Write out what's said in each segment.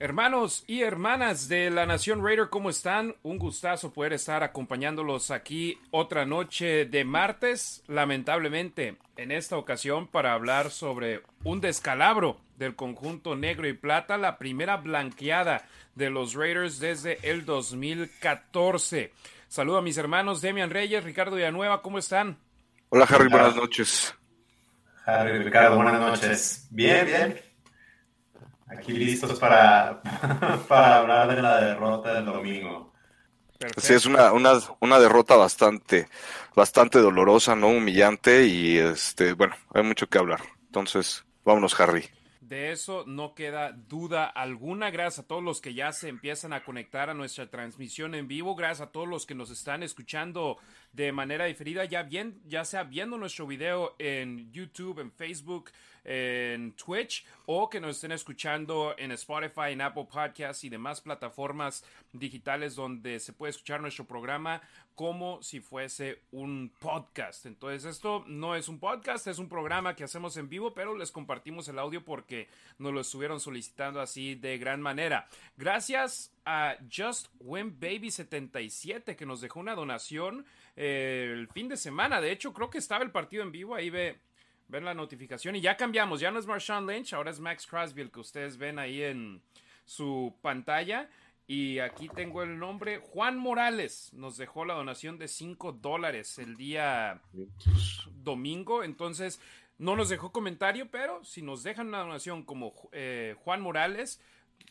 Hermanos y hermanas de la Nación Raider, ¿cómo están? Un gustazo poder estar acompañándolos aquí otra noche de martes, lamentablemente en esta ocasión para hablar sobre un descalabro del conjunto negro y plata, la primera blanqueada de los Raiders desde el 2014. Saludo a mis hermanos Demian Reyes, Ricardo Villanueva, ¿cómo están? Hola Harry, buenas noches. Harry, Ricardo, buenas noches. Bien, bien. Aquí listos para, para hablar de la derrota del domingo. Sí, es una, una, una derrota bastante, bastante dolorosa, ¿no? Humillante y este, bueno, hay mucho que hablar. Entonces, vámonos, Harry. De eso no queda duda alguna. Gracias a todos los que ya se empiezan a conectar a nuestra transmisión en vivo. Gracias a todos los que nos están escuchando de manera diferida, ya bien, ya sea viendo nuestro video en YouTube, en Facebook, en Twitch o que nos estén escuchando en Spotify, en Apple Podcasts y demás plataformas digitales donde se puede escuchar nuestro programa como si fuese un podcast. Entonces esto no es un podcast, es un programa que hacemos en vivo, pero les compartimos el audio porque nos lo estuvieron solicitando así de gran manera. Gracias a Just Win Baby 77 que nos dejó una donación eh, el fin de semana. De hecho, creo que estaba el partido en vivo. Ahí ve, ven la notificación. Y ya cambiamos. Ya no es Marshawn Lynch, ahora es Max Crosby, el que ustedes ven ahí en su pantalla. Y aquí tengo el nombre. Juan Morales nos dejó la donación de 5 dólares el día domingo. Entonces, no nos dejó comentario, pero si nos dejan una donación como eh, Juan Morales,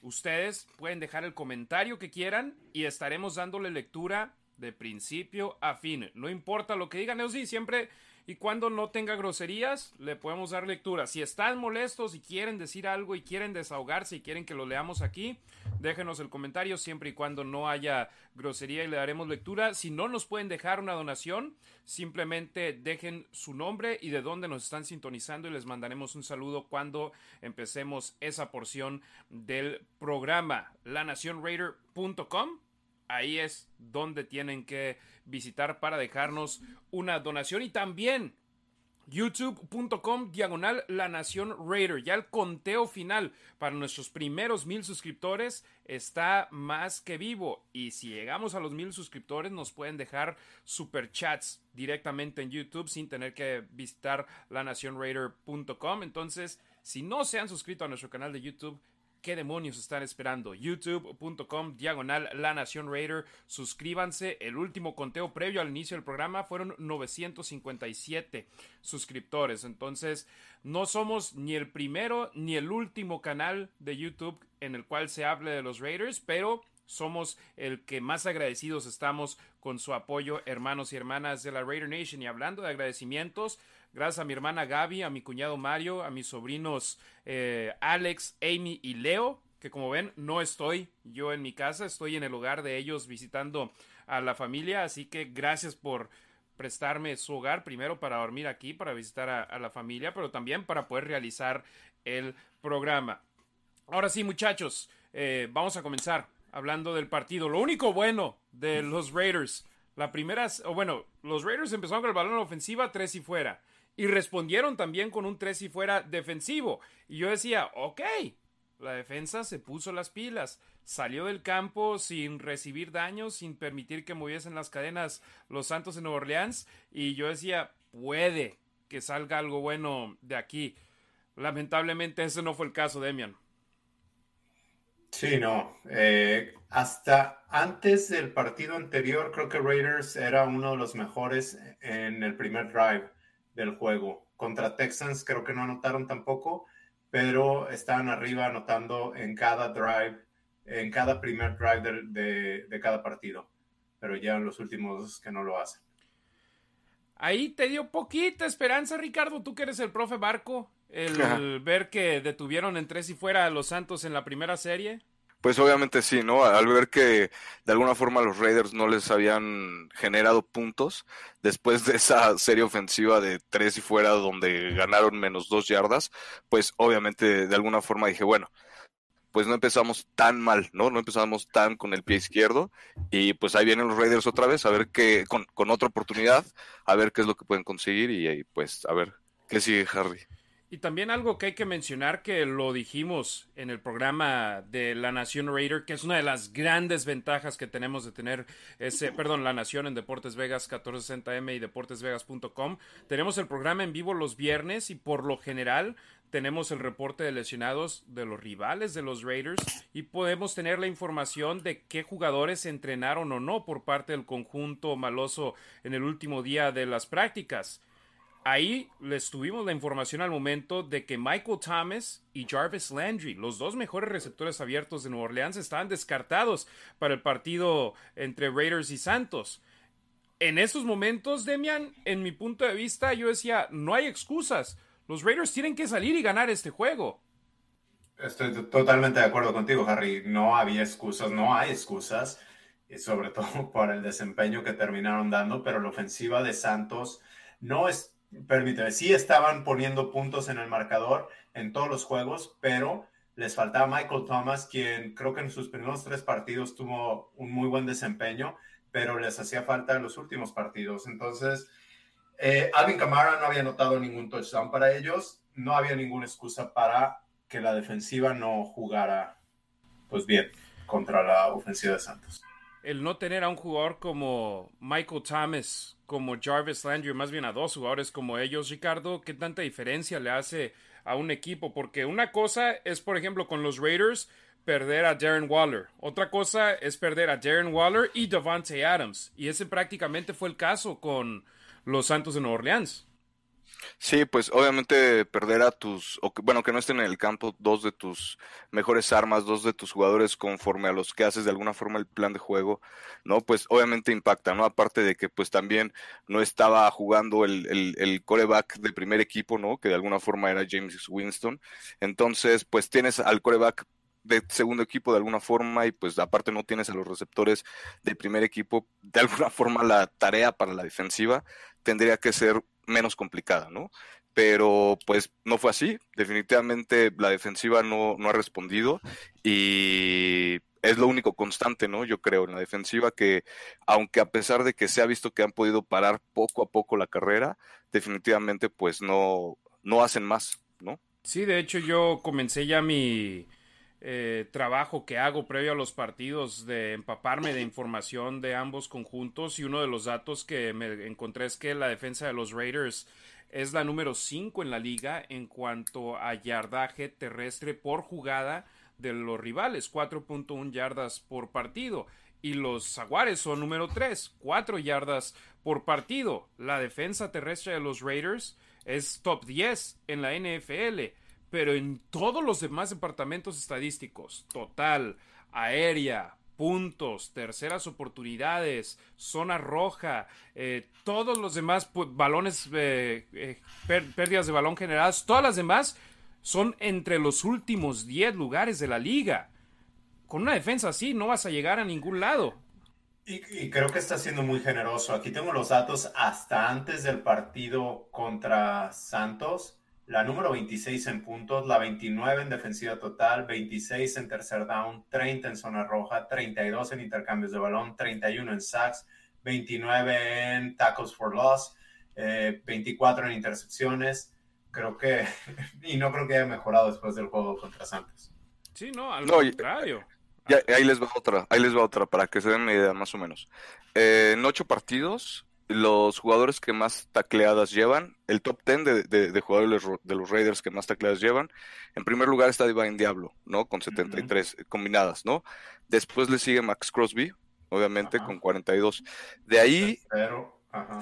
ustedes pueden dejar el comentario que quieran y estaremos dándole lectura de principio a fin. No importa lo que digan, eso sí, siempre y cuando no tenga groserías, le podemos dar lectura. Si están molestos y quieren decir algo y quieren desahogarse y quieren que lo leamos aquí, déjenos el comentario siempre y cuando no haya grosería y le daremos lectura. Si no nos pueden dejar una donación, simplemente dejen su nombre y de dónde nos están sintonizando y les mandaremos un saludo cuando empecemos esa porción del programa. LaNacionRaider.com ahí es donde tienen que visitar para dejarnos una donación. Y también youtube.com diagonal la nación raider. Ya el conteo final para nuestros primeros mil suscriptores está más que vivo. Y si llegamos a los mil suscriptores nos pueden dejar super chats directamente en youtube sin tener que visitar la nación entonces si no se han suscrito a nuestro canal de youtube ¿Qué demonios están esperando? YouTube.com diagonal La Nación Raider. Suscríbanse. El último conteo previo al inicio del programa fueron 957 suscriptores. Entonces, no somos ni el primero ni el último canal de YouTube en el cual se hable de los Raiders, pero somos el que más agradecidos estamos con su apoyo, hermanos y hermanas de la Raider Nation. Y hablando de agradecimientos, Gracias a mi hermana Gaby, a mi cuñado Mario, a mis sobrinos eh, Alex, Amy y Leo, que como ven no estoy yo en mi casa, estoy en el hogar de ellos visitando a la familia, así que gracias por prestarme su hogar, primero para dormir aquí, para visitar a, la familia, pero también para poder realizar el programa. Ahora sí, muchachos, eh, vamos a comenzar hablando del partido. Lo único bueno de los Raiders, la primera, o bueno, los Raiders empezaron con el balón en ofensiva, tres y fuera. Y respondieron también con un 3 y fuera defensivo. Y yo decía, ok, la defensa se puso las pilas, salió del campo sin recibir daños, sin permitir que moviesen las cadenas los Santos de Nueva Orleans. Y yo decía, puede que salga algo bueno de aquí. Lamentablemente ese no fue el caso, Demian. Sí, no. Eh, hasta antes del partido anterior, creo que Raiders era uno de los mejores en el primer drive del juego. Contra Texans creo que no anotaron tampoco, pero estaban arriba anotando en cada drive, en cada primer drive de, cada partido. Pero ya en los últimos que no lo hacen. Ahí te dio poquita esperanza, Ricardo, tú que eres el profe Barco, el ver que detuvieron en tres y fuera a los Santos en la primera serie. Pues obviamente sí, ¿no? Al ver que de alguna forma los Raiders no les habían generado puntos después de esa serie ofensiva de tres y fuera donde ganaron menos dos yardas, pues obviamente de alguna forma dije, bueno, pues no empezamos tan mal, ¿no? No empezamos tan con el pie izquierdo y pues ahí vienen los Raiders otra vez a ver qué, con, con otra oportunidad, a ver qué es lo que pueden conseguir y, y pues a ver qué sigue Harry. Y también algo que hay que mencionar que lo dijimos en el programa de La Nación Raider, que es una de las grandes ventajas que tenemos de tener ese, perdón, La Nación en Deportes Vegas 1460M y deportesvegas.com. Tenemos el programa en vivo los viernes y por lo general tenemos el reporte de lesionados de los rivales de los Raiders y podemos tener la información de qué jugadores entrenaron o no por parte del conjunto maloso en el último día de las prácticas. Ahí les tuvimos la información al momento de que Michael Thomas y Jarvis Landry, los dos mejores receptores abiertos de Nueva Orleans, estaban descartados para el partido entre Raiders y Santos. En esos momentos, Demian, en mi punto de vista, yo decía, no hay excusas. Los Raiders tienen que salir y ganar este juego. Estoy totalmente de acuerdo contigo, Harry. No había excusas, no hay excusas, y sobre todo por el desempeño que terminaron dando, pero la ofensiva de Santos no es permíteme, sí estaban poniendo puntos en el marcador en todos los juegos, pero les faltaba Michael Thomas, quien creo que en sus primeros tres partidos tuvo un muy buen desempeño, pero les hacía falta en los últimos partidos. Entonces, eh, Alvin Kamara no había notado ningún touchdown para ellos, no había ninguna excusa para que la defensiva no jugara pues bien contra la ofensiva de Santos. El no tener a un jugador como Michael Thomas como Jarvis Landry, más bien a dos jugadores como ellos, Ricardo, ¿qué tanta diferencia le hace a un equipo? Porque una cosa es, por ejemplo, con los Raiders, perder a Darren Waller. Otra cosa es perder a Darren Waller y Devante Adams. Y ese prácticamente fue el caso con los Santos de Nueva Orleans. Sí, pues obviamente perder a tus, o bueno, que no estén en el campo dos de tus mejores armas, dos de tus jugadores conforme a los que haces de alguna forma el plan de juego, ¿no? Pues obviamente impacta, ¿no? Aparte de que pues también no estaba jugando el, el, el coreback de primer equipo, ¿no? Que de alguna forma era James Winston. Entonces, pues tienes al coreback de segundo equipo de alguna forma y pues aparte no tienes a los receptores de primer equipo, de alguna forma la tarea para la defensiva tendría que ser menos complicada, ¿no? Pero pues no fue así, definitivamente la defensiva no, no ha respondido y es lo único constante, ¿no? Yo creo en la defensiva que, aunque a pesar de que se ha visto que han podido parar poco a poco la carrera, definitivamente pues no, no hacen más, ¿no? Sí, de hecho yo comencé ya mi eh, trabajo que hago previo a los partidos de empaparme de información de ambos conjuntos y uno de los datos que me encontré es que la defensa de los Raiders es la número 5 en la liga en cuanto a yardaje terrestre por jugada de los rivales, 4.1 yardas por partido. Y los Jaguares son número 3, 4 yardas por partido. La defensa terrestre de los Raiders es top 10 en la NFL pero en todos los demás departamentos estadísticos, total, aérea, puntos, terceras oportunidades, zona roja, eh, todos los demás balones, eh, eh, pérdidas de balón generadas, todas las demás son entre los últimos 10 lugares de la liga. Con una defensa así no vas a llegar a ningún lado. Y, y, creo que está siendo muy generoso. Aquí tengo los datos hasta antes del partido contra Santos la número 26 en puntos, la 29 en defensiva total, 26 en tercer down, 30 en zona roja, 32 en intercambios de balón, 31 en sacks, 29 en tackles for loss, 24 eh, en intercepciones. Creo que, y no creo que haya mejorado después del juego contra Santos. Sí, no, al contrario. ahí les va otra, ahí les va otra para que se den una idea más o menos. Eh, en ocho partidos, los jugadores que más tacleadas llevan, el top 10 de, jugadores de los Raiders que más tacleadas llevan, en primer lugar está Divine Diablo, ¿no? Con 73 combinadas, ¿no? Después le sigue Max Crosby, obviamente, con 42. De ahí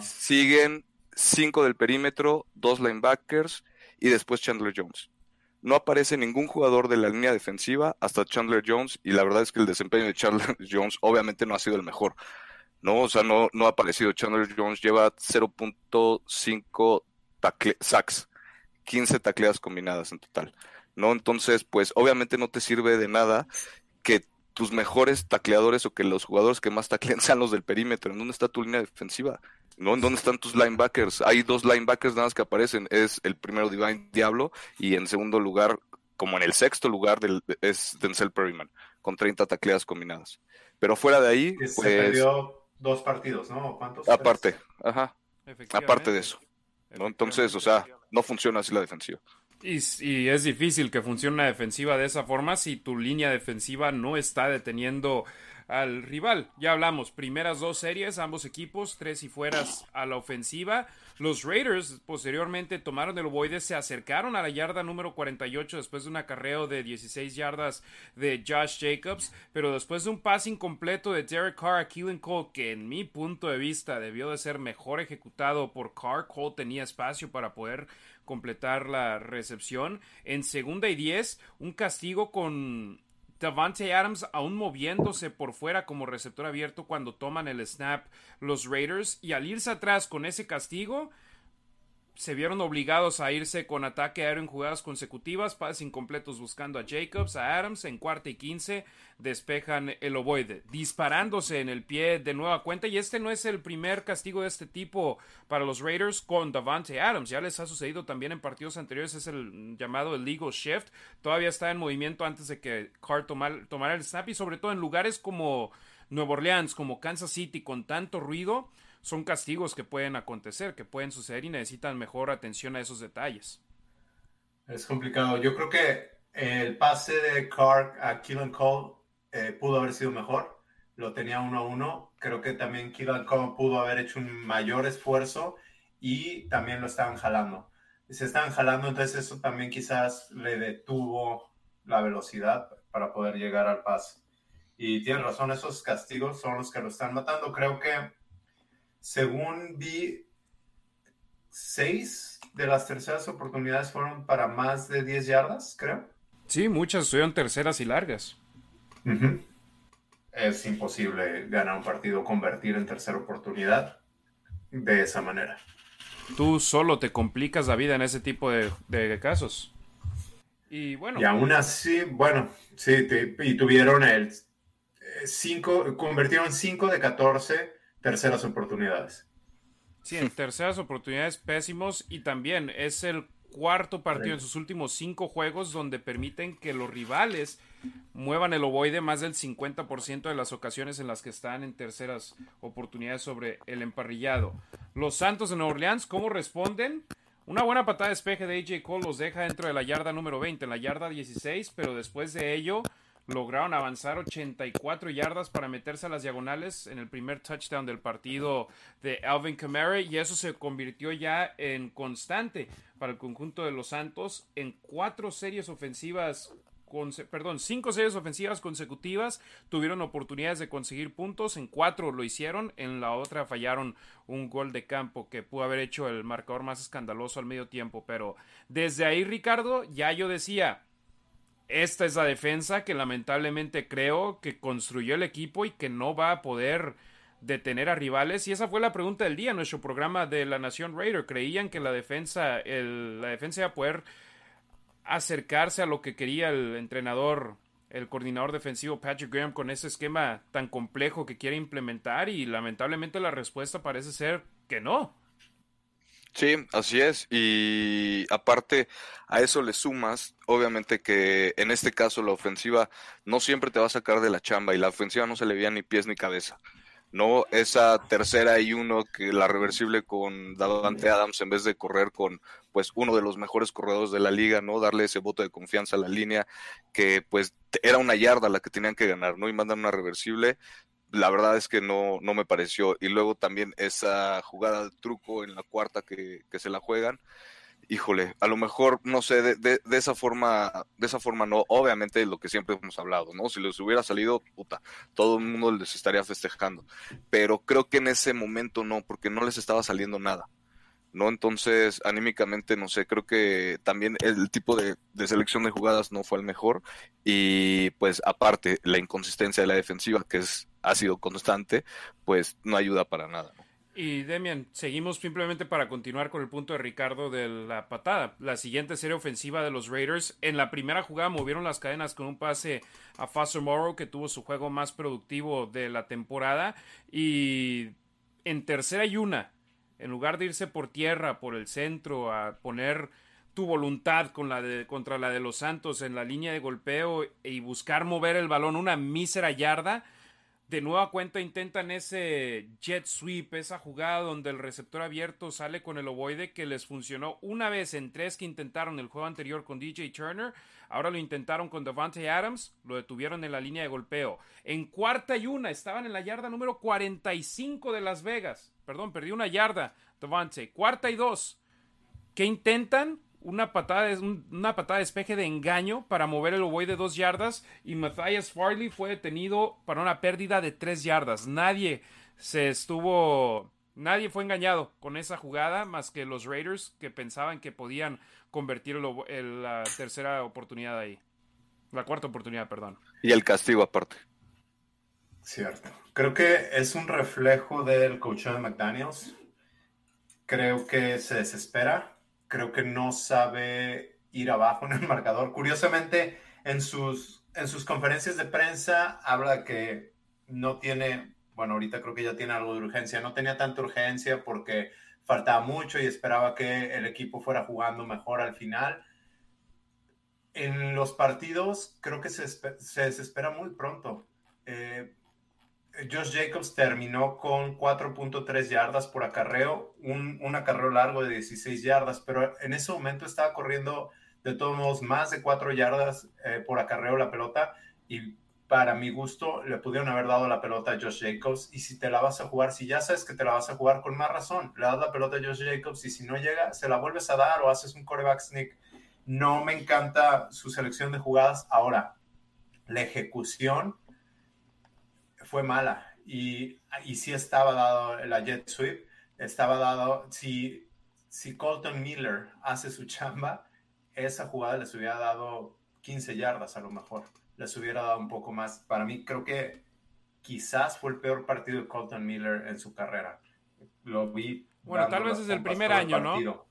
siguen 5 del perímetro, 2 linebackers y después Chandler Jones. No aparece ningún jugador de la línea defensiva hasta Chandler Jones y la verdad es que el desempeño de Chandler Jones obviamente no ha sido el mejor. ¿No? O sea, no, no ha aparecido. Chandler Jones lleva 0.5 sacks, 15 tacleadas combinadas en total, ¿no? Entonces, pues obviamente no te sirve de nada que tus mejores tacleadores o que los jugadores que más taclean sean los del perímetro. ¿En dónde está tu línea defensiva? ¿No? ¿En dónde están tus linebackers? Hay dos linebackers nada más que aparecen. Es el primero Divine Diablo y en segundo lugar, como en el sexto lugar, del, es Denzel Perryman, con 30 tacleadas combinadas. Pero fuera de ahí, pues dos partidos, ¿no? ¿Cuántos? Aparte, ajá. Aparte de eso. ¿no? Entonces, o sea, no funciona así la defensiva. Y, es difícil que funcione una defensiva de esa forma si tu línea defensiva no está deteniendo al rival. Ya hablamos, primeras dos series, ambos equipos, tres y fueras a la ofensiva. Los Raiders posteriormente tomaron el ovoide, se acercaron a la yarda número 48 después de un acarreo de 16 yardas de Josh Jacobs, pero después de un pase incompleto de Derek Carr a Keelan Cole, que en mi punto de vista debió de ser mejor ejecutado por Carr, Cole tenía espacio para poder completar la recepción. En segunda y 10, un castigo con Davante Adams aún moviéndose por fuera como receptor abierto cuando toman el snap los Raiders y al irse atrás con ese castigo se vieron obligados a irse con ataque aéreo en jugadas consecutivas, pases incompletos buscando a Jacobs, a Adams, en cuarta y quince despejan el ovoide, disparándose en el pie de nueva cuenta, y este no es el primer castigo de este tipo para los Raiders con Davante Adams, ya les ha sucedido también en partidos anteriores, es el llamado el legal shift, todavía está en movimiento antes de que Carr tomara el snap, y sobre todo en lugares como Nueva Orleans, como Kansas City, con tanto ruido, son castigos que pueden acontecer, que pueden suceder y necesitan mejor atención a esos detalles. Es complicado. Yo creo que el pase de Carr a Killen Cole eh, pudo haber sido mejor. Lo tenía uno a uno. Creo que también Killen Cole pudo haber hecho un mayor esfuerzo y también lo estaban jalando. Se estaban jalando, entonces eso también quizás le detuvo la velocidad para poder llegar al pase. Y tiene razón, esos castigos son los que lo están matando. Creo que según vi, seis de las terceras oportunidades fueron para más de 10 yardas, creo. Sí, muchas fueron terceras y largas. Es imposible ganar un partido, convertir en tercera oportunidad de esa manera. Tú solo te complicas la vida en ese tipo de, casos. Y bueno. Y aún así, bueno, sí, y tuvieron el 5, eh, convirtieron 5 de 14 terceras oportunidades. Sí, en terceras oportunidades pésimos y también es el cuarto partido en sus últimos cinco juegos donde permiten que los rivales muevan el ovoide más del 50% de las ocasiones en las que están en terceras oportunidades sobre el emparrillado. Los Santos de Nueva Orleans, ¿cómo responden? Una buena patada de despeje de AJ Cole los deja dentro de la yarda número 20, en la yarda 16, pero después de ello lograron avanzar 84 yardas para meterse a las diagonales en el primer touchdown del partido de Alvin Kamara y eso se convirtió ya en constante para el conjunto de los Santos en cuatro series ofensivas perdón, cinco series ofensivas consecutivas tuvieron oportunidades de conseguir puntos, en cuatro lo hicieron, en la otra fallaron un gol de campo que pudo haber hecho el marcador más escandaloso al medio tiempo, pero desde ahí Ricardo ya yo decía, esta es la defensa que lamentablemente creo que construyó el equipo y que no va a poder detener a rivales. Y esa fue la pregunta del día en nuestro programa de la Nación Raider. ¿Creían que la defensa, la defensa iba a poder acercarse a lo que quería el entrenador, el coordinador defensivo Patrick Graham con ese esquema tan complejo que quiere implementar? Y lamentablemente la respuesta parece ser que no. Sí, así es. Y aparte a eso le sumas, obviamente que en este caso la ofensiva no siempre te va a sacar de la chamba y la ofensiva no se le veía ni pies ni cabeza. No, esa tercera y uno que la reversible con Davante Adams en vez de correr con pues uno de los mejores corredores de la liga, ¿no? Darle ese voto de confianza a la línea que pues era una yarda la que tenían que ganar, ¿no? Y mandan una reversible la verdad es que no, no me pareció. Y luego también esa jugada de truco en la cuarta que, se la juegan. Híjole, a lo mejor, no sé, de, de, esa forma, de esa forma no, obviamente lo que siempre hemos hablado, ¿no? Si les hubiera salido, puta, todo el mundo les estaría festejando. Pero creo que en ese momento no, porque no les estaba saliendo nada. ¿no? Entonces, anímicamente, no sé, creo que también el tipo de, selección de jugadas no fue el mejor y pues aparte la inconsistencia de la defensiva, que es, ha sido constante, pues no ayuda para nada. Y Demian, seguimos simplemente para continuar con el punto de Ricardo de la patada. La siguiente serie ofensiva de los Raiders, en la primera jugada movieron las cadenas con un pase a Foster Morrow, que tuvo su juego más productivo de la temporada. Y en tercera y una, en lugar de irse por tierra, por el centro, a poner tu voluntad contra la de los Santos en la línea de golpeo y buscar mover el balón una mísera yarda, de nueva cuenta intentan ese jet sweep, esa jugada donde el receptor abierto sale con el ovoide que les funcionó una vez en tres que intentaron el juego anterior con DJ Turner. Ahora lo intentaron con Devante Adams, lo detuvieron en la línea de golpeo. En cuarta y una, estaban en la yarda número 45 de Las Vegas. Perdón, perdí una yarda, Devante. Cuarta y dos. ¿Qué intentan? Una patada, una patada de despeje de engaño para mover el ovoide de dos yardas y Matthias Farley fue detenido para una pérdida de tres yardas. Nadie se estuvo, nadie fue engañado con esa jugada más que los Raiders que pensaban que podían convertir la tercera oportunidad ahí. La cuarta oportunidad, perdón. Y el castigo aparte. Cierto. Creo que es un reflejo del coach de McDaniels. Creo que se desespera creo que no sabe ir abajo en el marcador. Curiosamente, en sus, en sus conferencias de prensa habla que no tiene, bueno, ahorita creo que ya tiene algo de urgencia, no tenía tanta urgencia porque faltaba mucho y esperaba que el equipo fuera jugando mejor al final. En los partidos creo que se, se desespera muy pronto. Eh, Josh Jacobs terminó con 4.3 yardas por acarreo, un, acarreo largo de 16 yardas, pero en ese momento estaba corriendo de todos modos más de 4 yardas eh, por acarreo la pelota y para mi gusto le pudieron haber dado la pelota a Josh Jacobs y si te la vas a jugar, si ya sabes que te la vas a jugar con más razón, le das la pelota a Josh Jacobs y si no llega, se la vuelves a dar o haces un coreback sneak. No me encanta su selección de jugadas. Ahora, la ejecución fue mala y, y sí estaba dado la jet sweep, estaba dado, si, si Colton Miller hace su chamba, esa jugada les hubiera dado 15 yardas a lo mejor, les hubiera dado un poco más. Para mí creo que quizás fue el peor partido de Colton Miller en su carrera. Lo vi. Bueno, tal vez es el primer año, ¿no?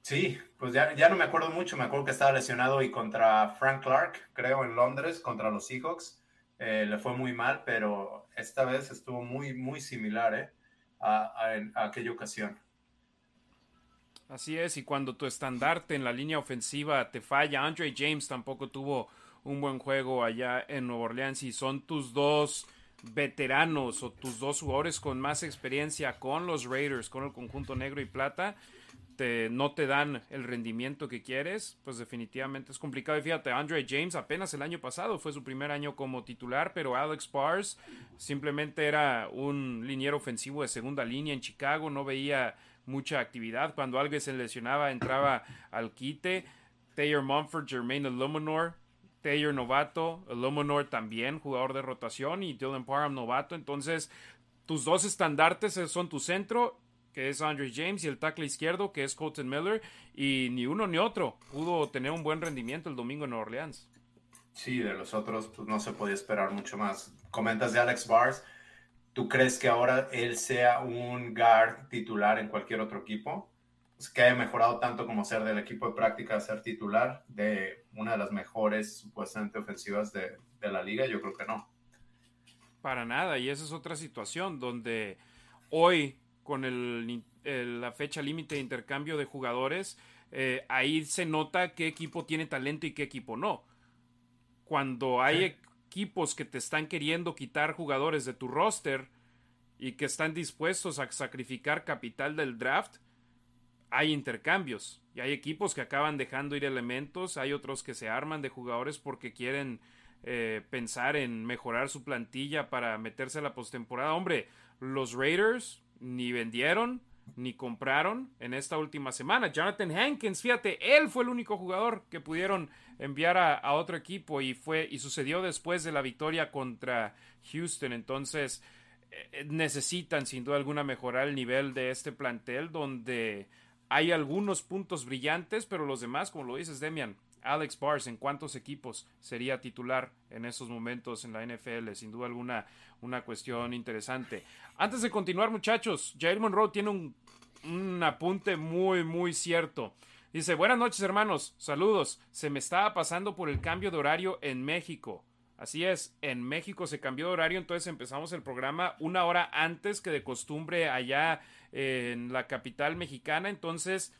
Sí, pues ya, ya no me acuerdo mucho, me acuerdo que estaba lesionado y contra Frank Clark, creo, en Londres, contra los Seahawks eh, le fue muy mal, pero esta vez estuvo muy, muy similar ¿eh? a, aquella ocasión. Así es, y cuando tu estandarte en la línea ofensiva te falla, Andre James tampoco tuvo un buen juego allá en Nueva Orleans y son tus dos veteranos o tus dos jugadores con más experiencia con los Raiders, con el conjunto negro y plata, no te dan el rendimiento que quieres, pues definitivamente es complicado. Y fíjate, Andre James apenas el año pasado fue su primer año como titular, pero Alex Pars simplemente era un liniero ofensivo de segunda línea en Chicago, no veía mucha actividad. Cuando alguien se lesionaba, entraba al quite. Taylor Mumford, Jermaine Illuminor, Taylor novato, Illuminor también, jugador de rotación, y Dylan Parham novato. Entonces, tus dos estandartes son tu centro que es Andre James, y el tackle izquierdo, que es Colton Miller, y ni uno ni otro pudo tener un buen rendimiento el domingo en Nueva Orleans. Sí, de los otros pues no se podía esperar mucho más. Comentas de Alex Bars, ¿tú crees que ahora él sea un guard titular en cualquier otro equipo? Pues, que haya mejorado tanto como ser del equipo de práctica a ser titular de una de las mejores supuestamente ofensivas de, de la liga, yo creo que no. Para nada, y esa es otra situación donde hoy con el, la fecha límite de intercambio de jugadores, eh, ahí se nota qué equipo tiene talento y qué equipo no. Cuando hay equipos que te están queriendo quitar jugadores de tu roster y que están dispuestos a sacrificar capital del draft, hay intercambios. Y hay equipos que acaban dejando ir elementos, hay otros que se arman de jugadores porque quieren eh, pensar en mejorar su plantilla para meterse a la postemporada. Hombre, los Raiders ni vendieron ni compraron en esta última semana. Jonathan Hankins, fíjate, él fue el único jugador que pudieron enviar a, otro equipo y fue y sucedió después de la victoria contra Houston. Entonces eh, necesitan sin duda alguna mejorar el nivel de este plantel donde hay algunos puntos brillantes, pero los demás, como lo dices, Demian, Alex Bars, ¿en cuántos equipos sería titular en estos momentos en la NFL? Sin duda alguna, una cuestión interesante. Antes de continuar, muchachos, Jair Monroe tiene un, un apunte muy, muy cierto. Dice, buenas noches hermanos, saludos. Se me estaba pasando por el cambio de horario en México. Así es, en México se cambió de horario, entonces empezamos el programa una hora antes que de costumbre allá en la capital mexicana. Entonces,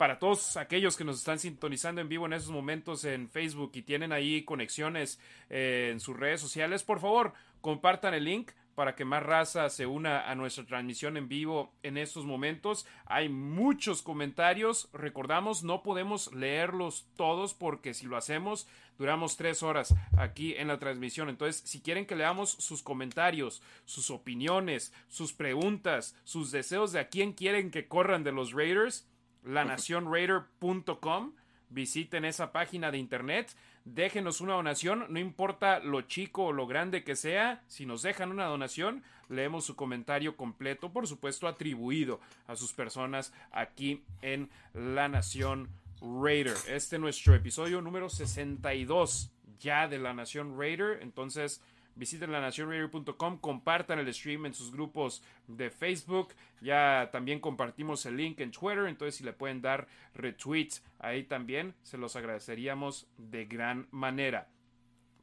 para todos aquellos que nos están sintonizando en vivo en esos momentos en Facebook y tienen ahí conexiones eh, en sus redes sociales, por favor, compartan el link para que más raza se una a nuestra transmisión en vivo en estos momentos. Hay muchos comentarios. Recordamos, no podemos leerlos todos porque si lo hacemos, duramos tres horas aquí en la transmisión. Entonces, si quieren que leamos sus comentarios, sus opiniones, sus preguntas, sus deseos de a quién quieren que corran de los Raiders, lanacionraider.com. Visiten esa página de internet déjenos una donación, no importa lo chico o lo grande que sea, si nos dejan una donación, leemos su comentario completo, por supuesto atribuido a sus personas aquí en La Nación Raider. Este es nuestro episodio número 62 ya de La Nación Raider, entonces visiten lanacionraider.com, compartan el stream en sus grupos de Facebook, ya también compartimos el link en Twitter, entonces si le pueden dar retweets ahí también, se los agradeceríamos de gran manera.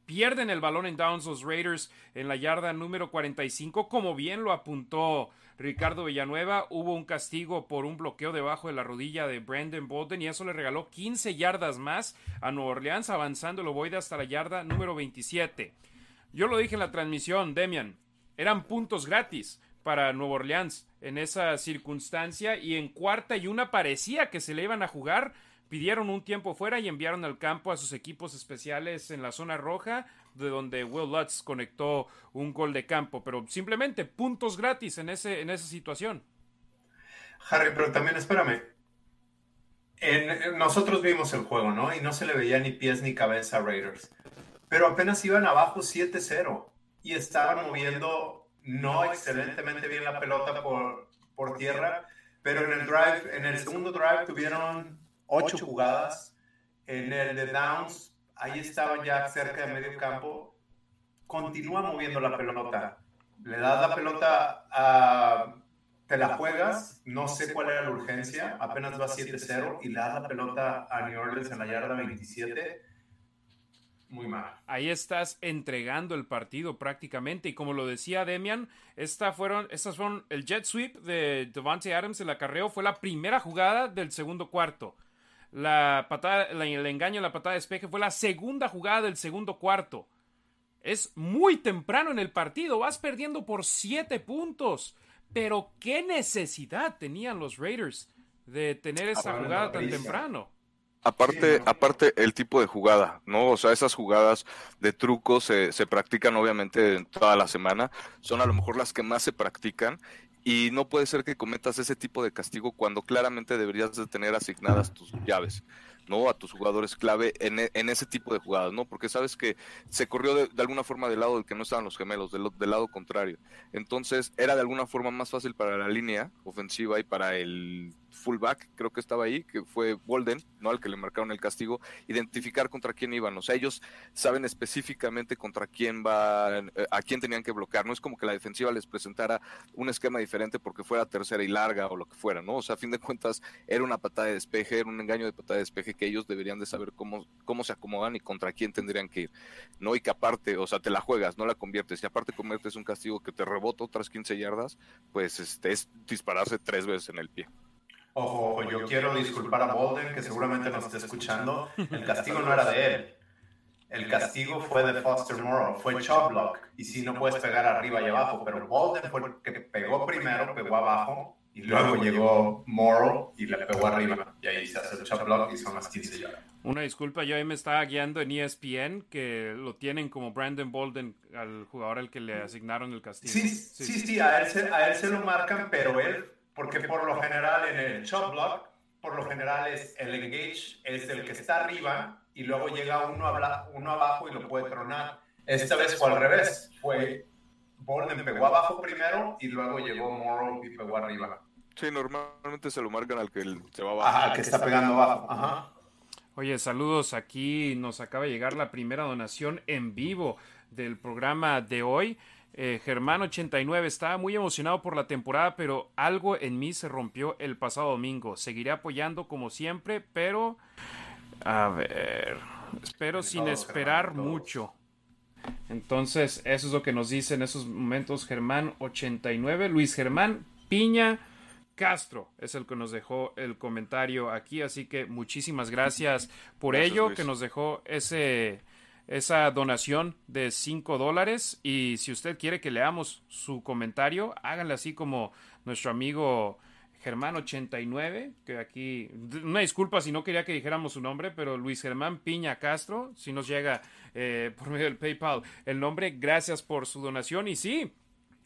Pierden el balón en downs los Raiders en la yarda número 45, como bien lo apuntó Ricardo Villanueva. Hubo un castigo por un bloqueo debajo de la rodilla de Brandon Bolden y eso le regaló 15 yardas más a Nueva Orleans, avanzando el ovoide hasta la yarda número 27. Yo lo dije en la transmisión, Demian, eran puntos gratis para Nueva Orleans en esa circunstancia y en cuarta y una parecía que se le iban a jugar, pidieron un tiempo fuera y enviaron al campo a sus equipos especiales en la zona roja, de donde Will Lutz conectó un gol de campo, pero simplemente puntos gratis en, ese, en esa situación. Harry, pero también espérame. nosotros vimos el juego, ¿no? Y no se le veía ni pies ni cabeza a Raiders pero apenas iban abajo 7-0 y estaban moviendo no excelentemente bien la pelota por, por tierra, pero en el drive, en el segundo drive tuvieron ocho jugadas, en el de downs, ahí estaban ya cerca de medio campo, continúa moviendo la pelota, le das la pelota a te la juegas, no sé cuál era la urgencia, apenas va 7-0 y le das la pelota a New Orleans en la yarda 27 muy mal. Ahí estás entregando el partido prácticamente. Y como lo decía Demian, esta fueron, estas fueron el jet sweep de Devante Adams, el acarreo, fue la primera jugada del segundo cuarto. La patada, el engaño en la patada de despeje fue la segunda jugada del segundo cuarto. Es muy temprano en el partido, vas perdiendo por siete puntos. Pero qué necesidad tenían los Raiders de tener esa jugada tan temprano. Aparte, aparte el tipo de jugada, ¿no? O sea, esas jugadas de trucos se, se practican obviamente toda la semana, son a lo mejor las que más se practican y no puede ser que cometas ese tipo de castigo cuando claramente deberías de tener asignadas tus llaves. ¿no? A tus jugadores clave en, e, en ese tipo de jugadas, ¿no? Porque sabes que se corrió de, alguna forma del lado del que no estaban los gemelos, del, del, lado contrario. Entonces era de alguna forma más fácil para la línea ofensiva y para el fullback, creo que estaba ahí, que fue Bolden, ¿no? Al que le marcaron el castigo, identificar contra quién iban. O sea, ellos saben específicamente contra quién va, eh, a quién tenían que bloquear. No es como que la defensiva les presentara un esquema diferente porque fuera tercera y larga o lo que fuera, ¿no? O sea, a fin de cuentas era una patada de despeje, era un engaño de patada de despeje que ellos deberían de saber cómo, cómo se acomodan y contra quién tendrían que ir, ¿no? Y que aparte, o sea, te la juegas, no la conviertes, y aparte conviertes un castigo que te rebota otras 15 yardas, pues este, es dispararse tres veces en el pie. Ojo, yo quiero disculpar a Bolden, que seguramente nos está escuchando. El castigo no era de él. El castigo fue de Foster Moore, fue chop block. Y si no puedes pegar arriba y abajo, pero Bolden fue el que pegó primero, pegó abajo, y luego llegó Morrow y le pegó arriba. Y ahí se hace el chop block y son las 15 yardas. Una disculpa, yo ahí me estaba guiando en ESPN que lo tienen como Brandon Bolden, al jugador al que le asignaron el castigo. Sí, sí, sí, sí a, él se, a él se lo marcan, pero él porque por lo general en el chop block, por lo general es el engage, es el que está arriba y luego llega uno, uno abajo y lo puede tronar. Esta vez fue al revés, fue Borden pegó abajo primero y luego llegó Morrow y pegó arriba. Sí, normalmente se lo marcan al que se va abajo. al que está pegando abajo. Ajá. Oye, saludos. Aquí nos acaba de llegar la primera donación en vivo del programa de hoy. Eh, Germán 89 estaba muy emocionado por la temporada, pero algo en mí se rompió el pasado domingo. Seguiré apoyando como siempre, pero a ver, espero sin esperar mucho. Entonces, eso es lo que nos dice en esos momentos Germán 89, Luis Germán Piña Castro es el que nos dejó el comentario aquí, así que muchísimas gracias por ello, que nos dejó ese esa donación de 5 dólares y si usted quiere que leamos su comentario, háganle así como nuestro amigo Germán89, que aquí, una disculpa si no quería que dijéramos su nombre, pero Luis Germán Piña Castro, si nos llega eh, por medio del PayPal el nombre, gracias por su donación y sí,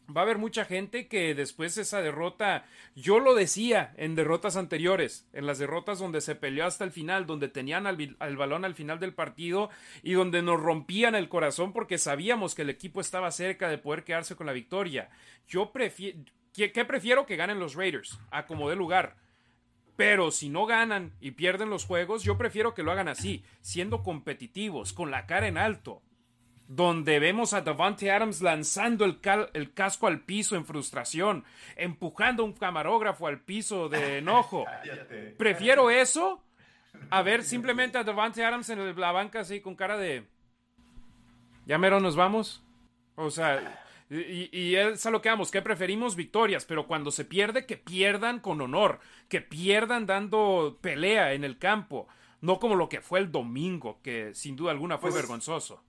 va a haber mucha gente que después de esa derrota, yo lo decía en derrotas anteriores, en las derrotas donde se peleó hasta el final, donde tenían al, balón al final del partido y donde nos rompían el corazón porque sabíamos que el equipo estaba cerca de poder quedarse con la victoria. Yo prefiero, ¿qué, prefiero que ganen los Raiders? A como de lugar. Pero si no ganan y pierden los juegos, yo prefiero que lo hagan así, siendo competitivos, con la cara en alto donde vemos a Davante Adams lanzando el, el, casco al piso en frustración, empujando a un camarógrafo al piso de enojo. Prefiero eso a ver simplemente a Davante Adams en la banca así con cara de... Ya mero nos vamos. O sea, y, y, es a lo que vamos, que preferimos victorias, pero cuando se pierde, que pierdan con honor, que pierdan dando pelea en el campo, no como lo que fue el domingo, que sin duda alguna fue pues, vergonzoso.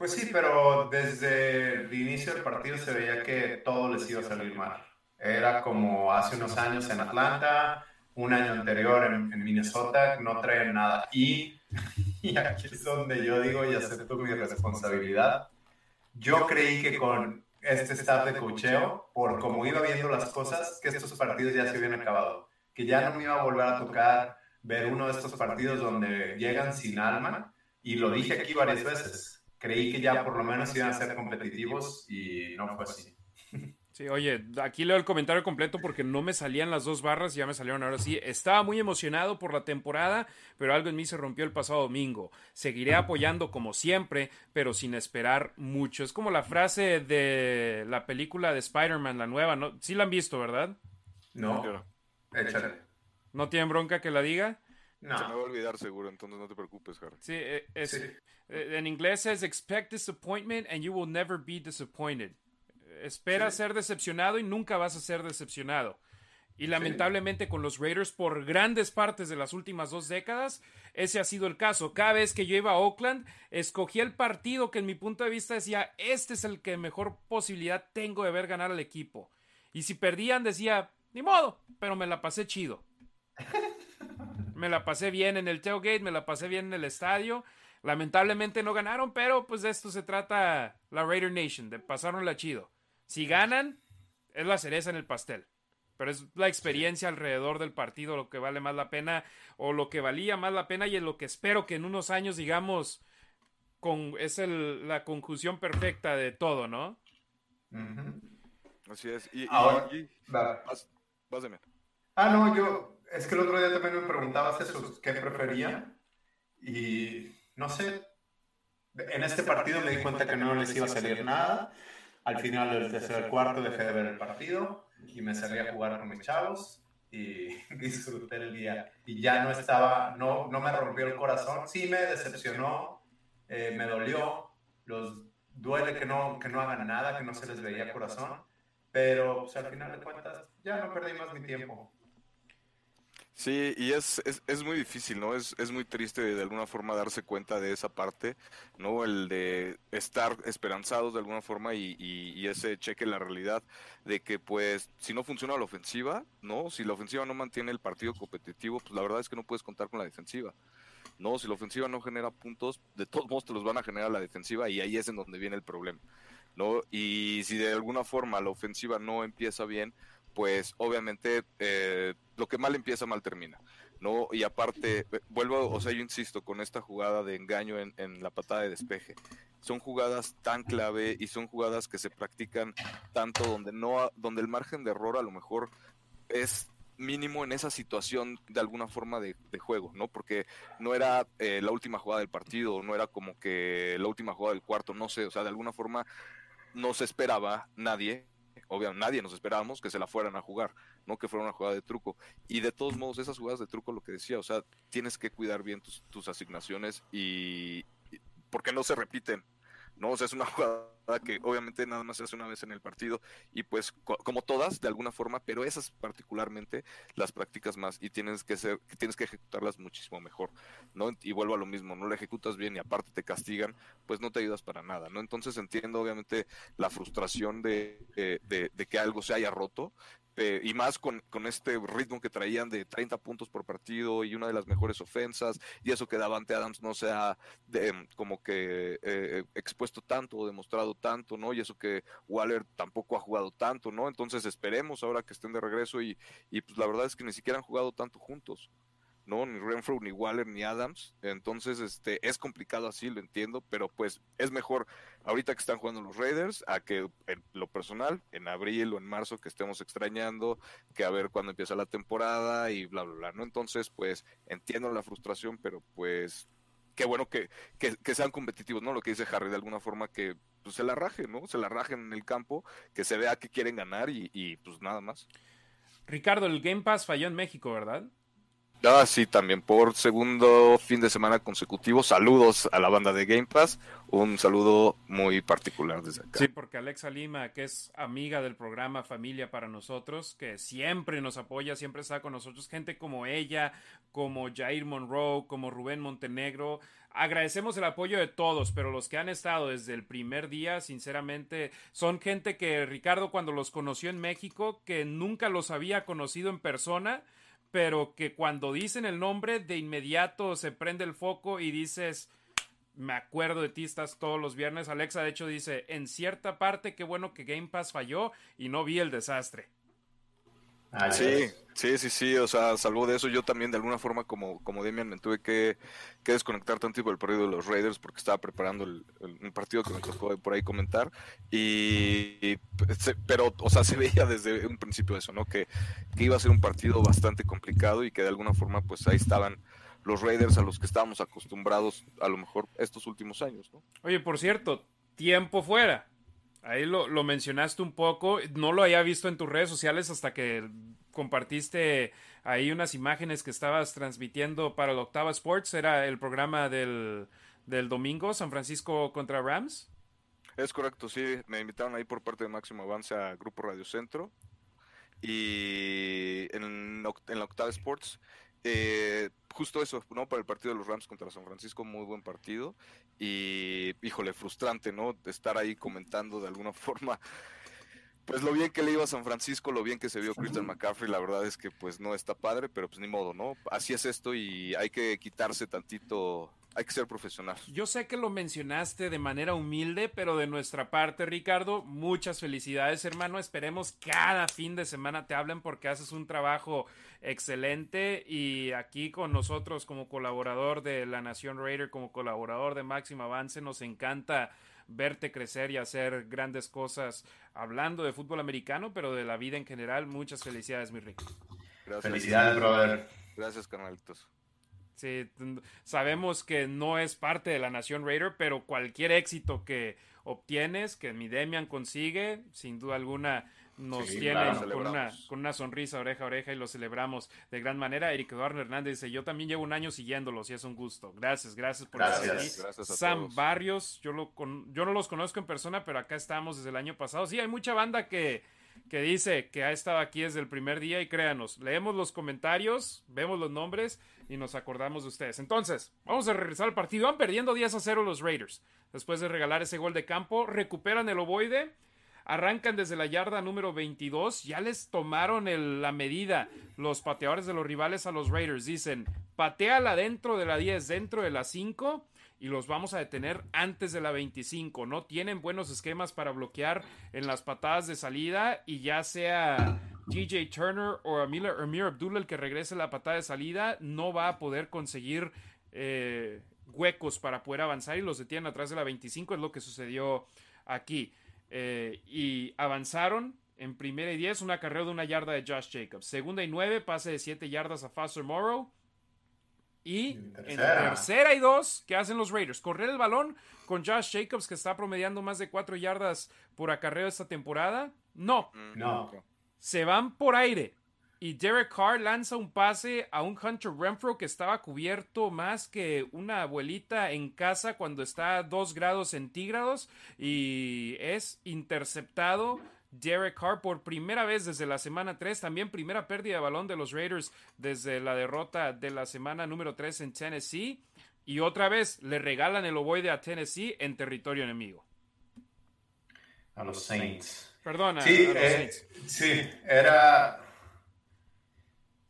Pues sí, pero desde el inicio del partido se veía que todo les iba a salir mal. Era como hace unos años en Atlanta, un año anterior en, Minnesota, no traen nada. Y, y, aquí es donde yo digo y acepto mi responsabilidad. Yo creí que con este staff de cocheo, por como iba viendo las cosas, que estos partidos ya se habían acabado. Que ya no me iba a volver a tocar ver uno de estos partidos donde llegan sin alma. Y lo dije aquí varias veces creí que ya por lo menos iban a ser competitivos y no fue así. Sí, oye, aquí leo el comentario completo porque no me salían las dos barras, ya me salieron ahora sí. Estaba muy emocionado por la temporada, pero algo en mí se rompió el pasado domingo. Seguiré apoyando como siempre, pero sin esperar mucho. Es como la frase de la película de Spider-Man, la nueva, ¿no? Sí la han visto, ¿verdad? No. Échale. ¿No tienen bronca que la diga? No. Se me va a olvidar seguro, entonces no te preocupes, Harry. Sí, e, es, eh, en inglés es expect disappointment and you will never be disappointed. Espera ser decepcionado y nunca vas a ser decepcionado. Y lamentablemente con los Raiders por grandes partes de las últimas dos décadas, ese ha sido el caso. Cada vez que yo iba a Oakland, escogía el partido que en mi punto de vista decía, este es el que mejor posibilidad tengo de ver ganar al equipo. Y si perdían, decía, ni modo, pero me la pasé chido. me la pasé bien en el tailgate, me la pasé bien en el estadio. Lamentablemente no ganaron, pero pues de esto se trata la Raider Nation, de pasarla chido. Si ganan, es la cereza en el pastel. Pero es la experiencia alrededor del partido lo que vale más la pena o lo que valía más la pena y es lo que espero que en unos años digamos con, es el, la conjunción perfecta de todo, ¿no? Así es. Y, Ahora, Ah, no, yo, es que el otro día también me preguntabas eso, ¿qué prefería? Y no sé, en este partido me di cuenta que no les iba a salir nada. Al final del tercer cuarto dejé de ver el partido y me salí a jugar con mis chavos y disfruté el día. Y ya no estaba, no, no me rompió el corazón. Sí me decepcionó, eh, me dolió. Los duele que no, que no hagan nada, que no se les veía corazón. Pero pues, al final de cuentas ya no perdí más mi tiempo. Sí, y es, es, muy difícil, ¿no? Es, es muy triste de alguna forma darse cuenta de esa parte, ¿no? El de estar esperanzados de alguna forma y, y, ese cheque en la realidad de que pues si no funciona la ofensiva, ¿no? Si la ofensiva no mantiene el partido competitivo, pues la verdad es que no puedes contar con la defensiva. No, si la ofensiva no genera puntos, de todos modos te los van a generar la defensiva y ahí es en donde viene el problema, ¿no? Y si de alguna forma la ofensiva no empieza bien, pues obviamente eh, lo que mal empieza mal termina. ¿no? Y aparte, eh, vuelvo, o sea, yo insisto con esta jugada de engaño en, en, la patada de despeje. Son jugadas tan clave y son jugadas que se practican tanto donde no, donde el margen de error a lo mejor es mínimo en esa situación de alguna forma de, juego, ¿no? Porque no era eh, la última jugada del partido, no era como que la última jugada del cuarto, no sé, o sea, de alguna forma no se esperaba nadie obviamente nadie nos esperábamos que se la fueran a jugar, no que fuera una jugada de truco. Y de todos modos, esas jugadas de truco, lo que decía, o sea, tienes que cuidar bien tus, asignaciones y, porque no se repiten, ¿no? O sea, es una jugada que obviamente nada más se hace una vez en el partido y pues como todas de alguna forma, pero esas particularmente las prácticas más y tienes que ser tienes que ejecutarlas muchísimo mejor, ¿no? Y vuelvo a lo mismo, no la ejecutas bien y aparte te castigan, pues no te ayudas para nada, ¿no? Entonces entiendo obviamente la frustración de, de, de que algo se haya roto, eh, y más con, con, este ritmo que traían de 30 puntos por partido y una de las mejores ofensas, y eso que Davante Adams no sea de, como que eh, expuesto tanto o demostrado tanto, ¿no? Y eso que Waller tampoco ha jugado tanto, ¿no? Entonces esperemos ahora que estén de regreso y, y pues la verdad es que ni siquiera han jugado tanto juntos. ¿no? Ni Renfro, ni Waller, ni Adams. Entonces, este, es complicado así, lo entiendo, pero pues es mejor ahorita que están jugando los Raiders a que en lo personal, en abril o en marzo que estemos extrañando, que a ver cuándo empieza la temporada y bla, bla, bla, ¿no? Entonces, pues entiendo la frustración, pero pues qué bueno que, que, sean competitivos, ¿no? Lo que dice Harry, de alguna forma que pues, se la rajen, ¿no? Se la rajen en el campo, que se vea que quieren ganar y, y pues nada más. Ricardo, el Game Pass falló en México, ¿verdad? Ah, sí, también por segundo fin de semana consecutivo. Saludos a la banda de Game Pass. Un saludo muy particular desde acá. Sí, porque Alexa Lima, que es amiga del programa Familia para nosotros, que siempre nos apoya, siempre está con nosotros, gente como ella, como Jair Monroe, como Rubén Montenegro. Agradecemos el apoyo de todos, pero los que han estado desde el primer día, sinceramente, son gente que Ricardo cuando los conoció en México, que nunca los había conocido en persona pero que cuando dicen el nombre de inmediato se prende el foco y dices, me acuerdo de ti, estás todos los viernes. Alexa, de hecho, dice, en cierta parte, qué bueno que Game Pass falló y no vi el desastre sí, sí, sí, sí, o sea, salvo de eso, yo también de alguna forma como, como Demian me tuve que, que desconectar tanto del partido de los Raiders porque estaba preparando el, un partido que me tocó por ahí comentar y, pero, o sea, se veía desde un principio eso, ¿no? Que, que iba a ser un partido bastante complicado y que de alguna forma pues ahí estaban los Raiders a los que estábamos acostumbrados a lo mejor estos últimos años, ¿no? Oye, por cierto, tiempo fuera. Ahí lo, mencionaste un poco, no lo había visto en tus redes sociales hasta que compartiste ahí unas imágenes que estabas transmitiendo para el Octava Sports, era el programa del, domingo, San Francisco contra Rams. Es correcto, sí, me invitaron ahí por parte de Máximo Avance a Grupo Radio Centro y en, en la Octava Sports eh, justo eso, ¿no? Para el partido de los Rams contra San Francisco, muy buen partido. Y, híjole, frustrante, ¿no? Estar ahí comentando de alguna forma. Pues lo bien que le iba a San Francisco, lo bien que se vio Christian McCaffrey, la verdad es que pues no está padre, pero pues ni modo, ¿no? Así es esto y hay que quitarse tantito hay que ser profesional. Yo sé que lo mencionaste de manera humilde, pero de nuestra parte, Ricardo, muchas felicidades, hermano. Esperemos cada fin de semana te hablen porque haces un trabajo excelente y aquí con nosotros como colaborador de La Nación Raider, como colaborador de Máximo Avance, nos encanta verte crecer y hacer grandes cosas hablando de fútbol americano, pero de la vida en general. Muchas felicidades, mi Rick. Felicidades, brother. Gracias, carnalitos. Sí, sabemos que no es parte de la Nación Raider, pero cualquier éxito que obtienes, que mi Demian consigue, sin duda alguna nos tiene con, una, con una sonrisa oreja a oreja y lo celebramos de gran manera. Eric Eduardo Hernández dice, yo también llevo un año siguiéndolos y es un gusto. Gracias, gracias por estar aquí. Sam Barrios, yo, lo yo no los conozco en persona, pero acá estamos desde el año pasado. Sí, hay mucha banda que que dice que ha estado aquí desde el primer día y créanos, leemos los comentarios, vemos los nombres y nos acordamos de ustedes. Entonces, vamos a regresar al partido. Van perdiendo 10 a 0 los Raiders. Después de regalar ese gol de campo, recuperan el ovoide, arrancan desde la yarda número 22, ya les tomaron la medida los pateadores de los rivales a los Raiders. Dicen, pateala dentro de la 10, dentro de la 5 y los vamos a detener antes de la 25. No tienen buenos esquemas para bloquear en las patadas de salida y ya sea DJ Turner o Amir, Abdullah el que regrese la patada de salida, no va a poder conseguir eh, huecos para poder avanzar y los detienen atrás de la 25. Es lo que sucedió aquí. Eh, y avanzaron en primera y 10, una carrera de una yarda de Josh Jacobs. Segunda y 9, pase de 7 yardas a Foster Morrow. Y en tercera. y dos, ¿qué hacen los Raiders? Correr el balón con Josh Jacobs, que está promediando más de cuatro yardas por acarreo esta temporada. No. No. Se van por aire. Y Derek Carr lanza un pase a un Hunter Renfro que estaba cubierto más que una abuelita en casa cuando está a 2 grados centígrados y es interceptado Derek Carr por primera vez desde la semana 3, también primera pérdida de balón de los Raiders desde la derrota de la semana número 3 en Tennessee y otra vez le regalan el ovoide a Tennessee en territorio enemigo. A los Saints. Perdona, sí, a los eh, Saints. Sí, era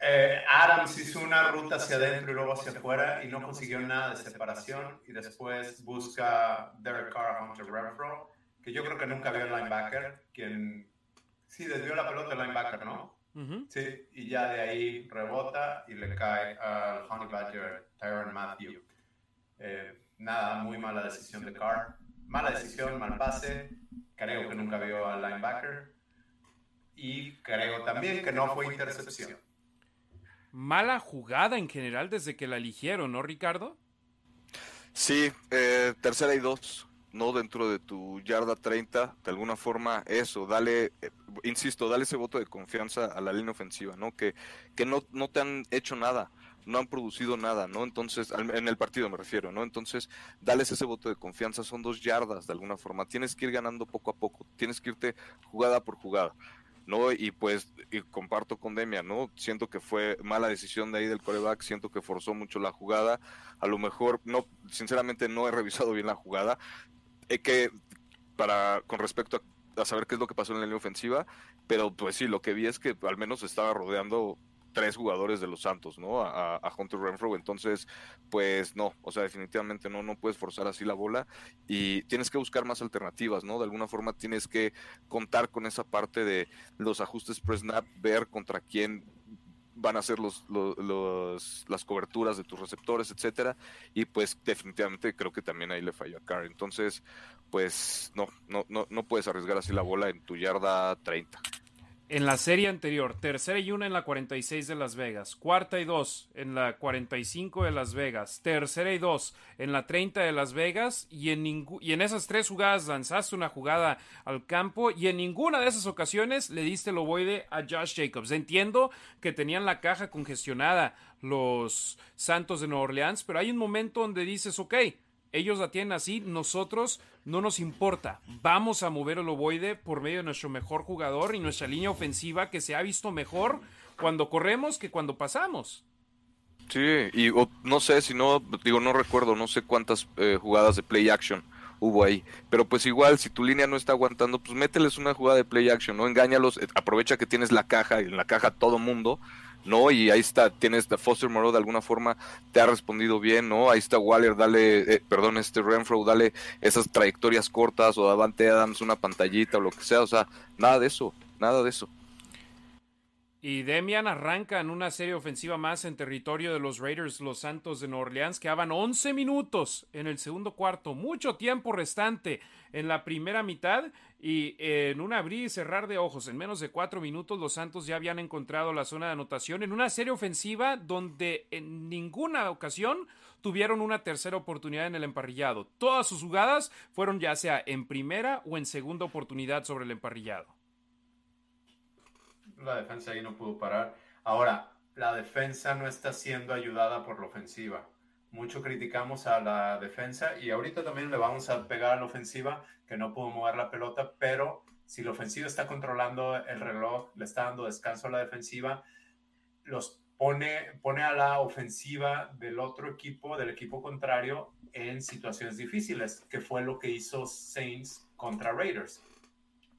eh, Adams hizo una ruta hacia adentro y luego hacia afuera y no consiguió nada de separación y después busca Derek Carr a Hunter Renfro, que yo creo que nunca vio el linebacker, quien sí desvió la pelota el linebacker, ¿no? Ujú. Sí, y ya de ahí rebota y le cae al Honey Badger Tyron Matthew. Eh, nada, muy mala decisión de Carr. Mala decisión, mal pase. Creo que nunca vio al linebacker. Y creo también que no fue intercepción. Mala jugada en general desde que la eligieron, ¿no, Ricardo? Sí, eh, tercera y dos, no dentro de tu yarda 30, de alguna forma eso, dale, eh, insisto, dale ese voto de confianza a la línea ofensiva, ¿no? Que, que no, no te han hecho nada, no han producido nada, ¿no? Entonces, en el partido me refiero, ¿no? Entonces, dales ese voto de confianza, son dos yardas de alguna forma, tienes que ir ganando poco a poco, tienes que irte jugada por jugada. ¿No? Y pues y comparto con Demian, ¿no? Siento que fue mala decisión de ahí del coreback, siento que forzó mucho la jugada. A lo mejor, no, sinceramente no he revisado bien la jugada. Eh, que para con respecto a, a saber qué es lo que pasó en la línea ofensiva, pero pues sí, lo que vi es que al menos estaba rodeando tres jugadores de los Santos, ¿no? A, Hunter Renfro, entonces, pues no, o sea, definitivamente no, no puedes forzar así la bola y tienes que buscar más alternativas, ¿no? De alguna forma tienes que contar con esa parte de los ajustes pre-snap, ver contra quién van a ser los, los, los- las coberturas de tus receptores, etcétera, y pues definitivamente creo que también ahí le falló a Carr. Entonces, pues no, no, no, no puedes arriesgar así la bola en tu yarda 30. En la serie anterior, tercera y una en la 46 de Las Vegas, cuarta y dos en la 45 de Las Vegas, tercera y dos en la 30 de Las Vegas y en, y en esas tres jugadas lanzaste una jugada al campo y en ninguna de esas ocasiones le diste el ovoide a Josh Jacobs. Entiendo que tenían la caja congestionada los Santos de Nueva Orleans, pero hay un momento donde dices, ok, ellos la tienen así, nosotros no nos importa. Vamos a mover el ovoide por medio de nuestro mejor jugador y nuestra línea ofensiva que se ha visto mejor cuando corremos que cuando pasamos. Sí, y o- no sé si no, digo, no recuerdo, no sé cuántas eh, jugadas de play action hubo ahí, pero pues igual, si tu línea no está aguantando, pues mételes una jugada de play action, ¿no? Engáñalos, eh, aprovecha que tienes la caja, y en la caja todo mundo, ¿no? Y ahí está, tienes a Foster Moreau de alguna forma, te ha respondido bien, ¿no? Ahí está Waller, dale, eh, perdón, este Renfro, dale esas trayectorias cortas, o Davante Adams una pantallita o lo que sea, o sea, nada de eso, nada de eso. Y Demian arranca en una serie ofensiva más en territorio de los Raiders, los Santos de Nueva Orleans, que van 11 minutos en el segundo cuarto, mucho tiempo restante en la primera mitad y en un abrir y cerrar de ojos, en menos de cuatro minutos los Santos ya habían encontrado la zona de anotación en una serie ofensiva donde en ninguna ocasión tuvieron una tercera oportunidad en el emparrillado. Todas sus jugadas fueron ya sea en primera o en segunda oportunidad sobre el emparrillado. La defensa ahí no pudo parar. Ahora, la defensa no está siendo ayudada por la ofensiva. Mucho criticamos a la defensa y ahorita también le vamos a pegar a la ofensiva que no pudo mover la pelota, pero si la ofensiva está controlando el reloj, le está dando descanso a la defensiva, los pone, pone a la ofensiva del otro equipo, del equipo contrario, en situaciones difíciles, que fue lo que hizo Saints contra Raiders,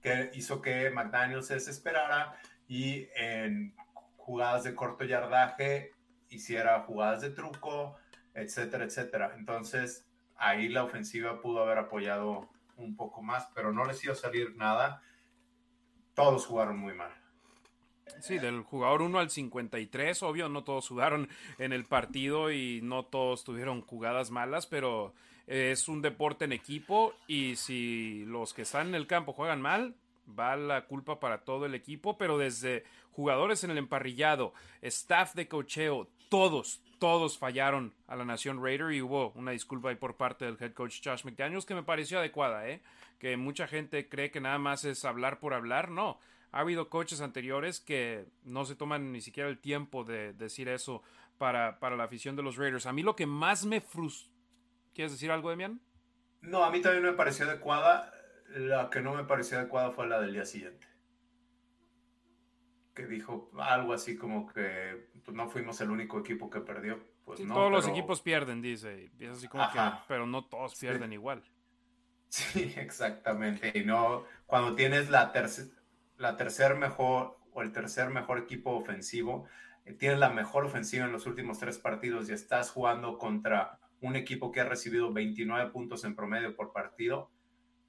que hizo que McDaniel se desesperara y en jugadas de corto yardaje hiciera jugadas de truco, etcétera, etcétera. Entonces, ahí la ofensiva pudo haber apoyado un poco más, pero no les iba a salir nada. Todos jugaron muy mal. Sí, del jugador 1 al 53, obvio, no todos jugaron en el partido y no todos tuvieron jugadas malas, pero es un deporte en equipo y si los que están en el campo juegan mal, va la culpa para todo el equipo, pero desde jugadores en el emparrillado, staff de cocheo, todos, todos fallaron a la Nación Raider y hubo una disculpa ahí por parte del head coach Josh McDaniels que me pareció adecuada, ¿eh? Que mucha gente cree que nada más es hablar por hablar, no. Ha habido coaches anteriores que no se toman ni siquiera el tiempo de decir eso para, para la afición de los Raiders. A mí lo que más me frustra... ¿Quieres decir algo, Demian? No, a mí también me pareció adecuada. La que no me pareció adecuada fue la del día siguiente. Que dijo algo así como que pues, no fuimos el único equipo que perdió. Pues no, todos los equipos pierden, dice. Y así como que, pero no todos pierden igual. Sí, exactamente. Y no, cuando tienes la, tercer, la tercer mejor o el tercer mejor equipo ofensivo, eh, tienes la mejor ofensiva en los últimos tres partidos y estás jugando contra un equipo que ha recibido 29 puntos en promedio por partido,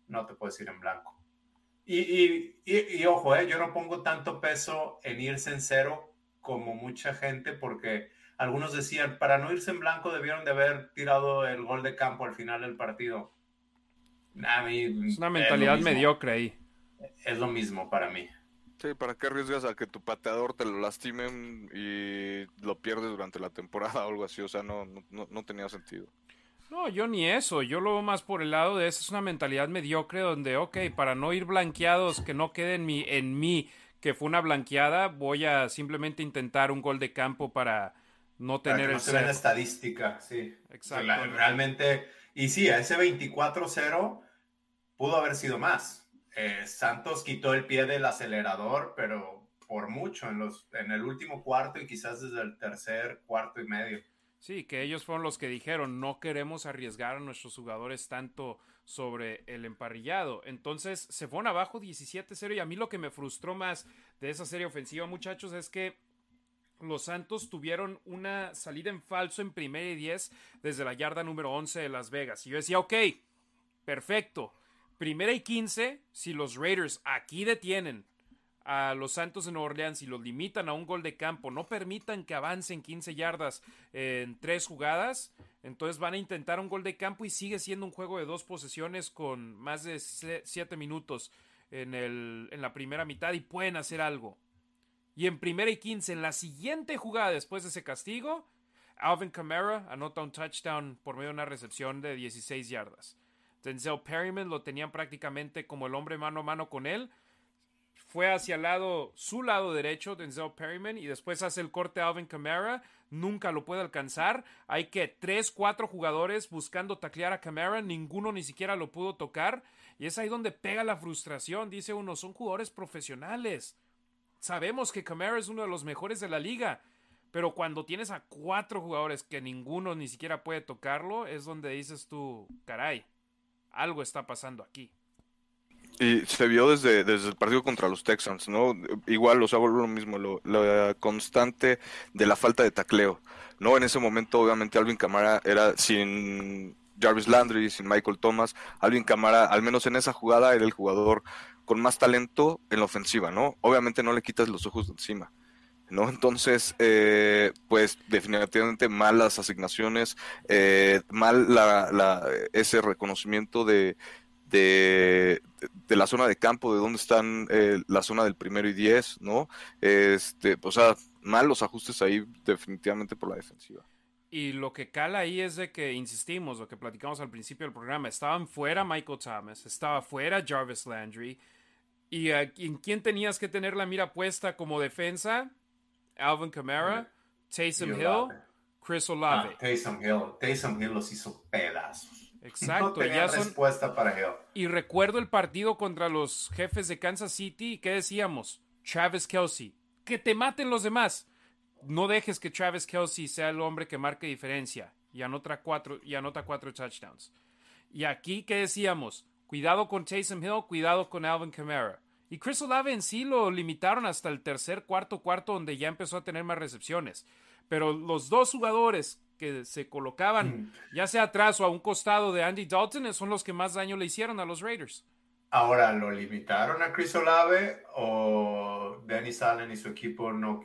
no te puedes ir en blanco. Y, y, ojo, eh, yo no pongo tanto peso en irse en cero como mucha gente, porque algunos decían, para no irse en blanco debieron de haber tirado el gol de campo al final del partido. es una mentalidad mediocre ahí. Es lo mismo para mí. Sí, ¿para qué arriesgas a que tu pateador te lo lastimen y lo pierdes durante la temporada o algo así? O sea, no, no, no tenía sentido. No, yo ni eso. Yo lo veo más por el lado de esa es una mentalidad mediocre donde, ok, para no ir blanqueados, que no quede en mí, en mí que fue una blanqueada, voy a simplemente intentar un gol de campo para no tener que no el estadística, sí. Exacto. realmente, y sí, a ese 24-0 pudo haber sido más eh, Santos quitó el pie del acelerador, pero por mucho en, los, en el último cuarto y quizás desde el tercer cuarto y medio. Sí, que ellos fueron los que dijeron, no queremos arriesgar a nuestros jugadores tanto sobre el emparrillado. Entonces se fueron abajo 17-0 y a mí lo que me frustró más de esa serie ofensiva, muchachos, es que los Santos tuvieron una salida en falso en primera y 10 desde la yarda número 11 de Las Vegas. Y yo decía, ok, perfecto, primera y 15, si los Raiders aquí detienen a los Santos de Nueva Orleans y los limitan a un gol de campo, no permitan que avancen 15 yardas en tres jugadas, entonces van a intentar un gol de campo y sigue siendo un juego de dos posesiones con más de 7 minutos en, el, en la primera mitad y pueden hacer algo. Y en primera y 15, en la siguiente jugada después de ese castigo, Alvin Kamara anota un touchdown por medio de una recepción de 16 yardas. Denzel Perryman lo tenían prácticamente como el hombre mano a mano con él. Fue hacia el lado, su lado derecho, Denzel Perryman, y después hace el corte a Alvin Kamara. Nunca lo puede alcanzar. Hay que tres, cuatro jugadores buscando taclear a Kamara. Ninguno ni siquiera lo pudo tocar. Y es ahí donde pega la frustración. Dice uno, son jugadores profesionales. Sabemos que Kamara es uno de los mejores de la liga. Pero cuando tienes a cuatro jugadores que ninguno ni siquiera puede tocarlo, es donde dices tú, caray, algo está pasando aquí. Y se vio desde, desde el partido contra los Texans, ¿no? Igual, o sea, lo mismo, lo, la constante de la falta de tacleo, ¿no? En ese momento, obviamente, Alvin Camara era sin Jarvis Landry, sin Michael Thomas. Alvin Camara, al menos en esa jugada, era el jugador con más talento en la ofensiva, ¿no? Obviamente no le quitas los ojos de encima. ¿no? Entonces, eh, pues definitivamente malas asignaciones, eh, mal la, ese reconocimiento de, de, la zona de campo, de dónde están eh, la zona del primero y diez, ¿no? Este, o sea, mal los ajustes ahí definitivamente por la defensiva. Y lo que cala ahí es de que, insistimos, lo que platicamos al principio del programa, estaban fuera Michael Thomas, estaba fuera Jarvis Landry, y en quién tenías que tener la mira puesta como defensa, Alvin Kamara, Taysom Hill, Chris Olave. Ah, Taysom Hill, Taysom Hill los hizo pedazos. Exacto, no ya son... respuesta para Hill. Y recuerdo el partido contra los jefes de Kansas City, ¿qué decíamos? Travis Kelsey, que te maten los demás. No dejes que Travis Kelsey sea el hombre que marque diferencia y anota cuatro, y anota cuatro touchdowns. Y aquí, ¿qué decíamos? Cuidado con Taysom Hill, cuidado con Alvin Kamara. Y Chris Olave en sí lo limitaron hasta el tercer, cuarto, cuarto, donde ya empezó a tener más recepciones. Pero los dos jugadores que se colocaban, mm. ya sea atrás o a un costado de Andy Dalton, son los que más daño le hicieron a los Raiders. Ahora, ¿lo limitaron a Chris Olave o Dennis Allen y su equipo no,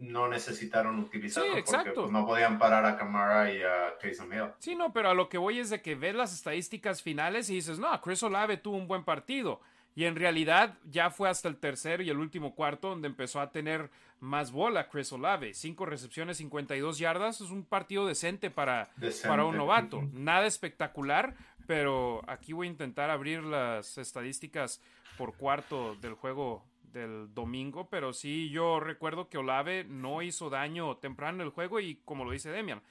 no necesitaron utilizarlo? Sí, exacto. Porque no podían parar a Camara y a Taysom Hill. Sí, no, pero a lo que voy es de que ves las estadísticas finales y dices, no, Chris Olave tuvo un buen partido. Y en realidad ya fue hasta el tercer y el último cuarto donde empezó a tener más bola Chris Olave. Cinco recepciones, 52 yardas. Es un partido decente para, para un novato. Nada espectacular, pero aquí voy a intentar abrir las estadísticas por cuarto del juego del domingo, pero sí yo recuerdo que Olave no hizo daño temprano en el juego y como lo dice Demian,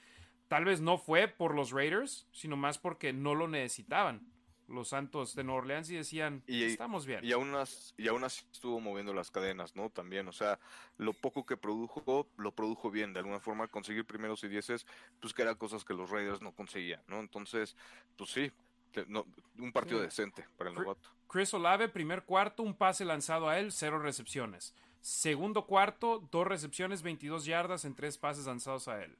tal vez no fue por los Raiders, sino más porque no lo necesitaban los Santos de Nueva Orleans y decían, estamos bien. Y aún, así, y aún así estuvo moviendo las cadenas, ¿no? También, o sea, lo poco que produjo, lo produjo bien, de alguna forma conseguir primeros y dieces, pues que eran cosas que los Raiders no conseguían, ¿no? Entonces, pues sí, un partido decente para el novato. Chris Olave, primer cuarto, un pase lanzado a él, cero recepciones. Segundo cuarto, dos recepciones, 22 yardas en tres pases lanzados a él.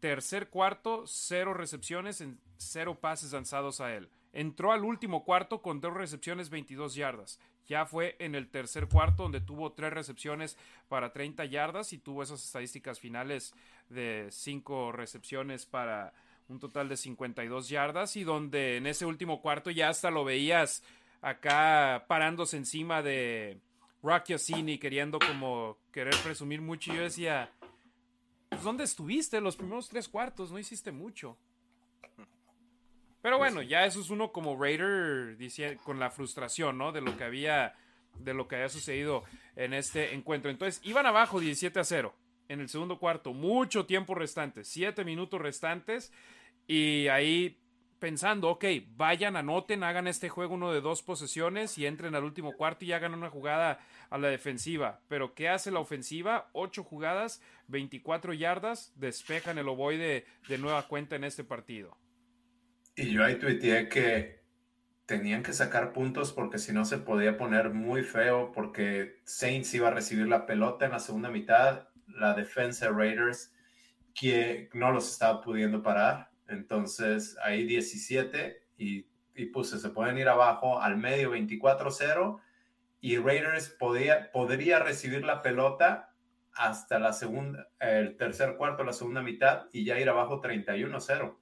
Tercer cuarto, cero recepciones en cero pases lanzados a él. Entró al último cuarto con dos recepciones, 22 yardas. Ya fue en el tercer cuarto donde tuvo tres recepciones para 30 yardas y tuvo esas estadísticas finales de cinco recepciones para un total de 52 yardas y donde en ese último cuarto ya hasta lo veías acá parándose encima de Rocky Ossini queriendo como querer presumir mucho y yo decía, pues ¿dónde estuviste los primeros tres cuartos? No hiciste mucho. Pero pues bueno, ya eso es uno como Raider con la frustración, ¿no? De lo que había de lo que había sucedido en este encuentro. Entonces, iban abajo 17 a 0 en el segundo cuarto, mucho tiempo restante, 7 minutos restantes y ahí pensando, ok, vayan, anoten, hagan este juego uno de dos posesiones y entren al último cuarto y hagan una jugada a la defensiva. Pero ¿qué hace la ofensiva? Ocho jugadas, 24 yardas, despejan el ovoide de nueva cuenta en este partido. Y yo ahí tuiteé que tenían que sacar puntos porque si no se podía poner muy feo porque Saints iba a recibir la pelota en la segunda mitad, la defensa de Raiders que no los estaba pudiendo parar. Entonces ahí 17 y, y puse, se pueden ir abajo al medio 24-0 y Raiders podía, podría recibir la pelota hasta la segunda, el tercer cuarto, la segunda mitad y ya ir abajo 31-0.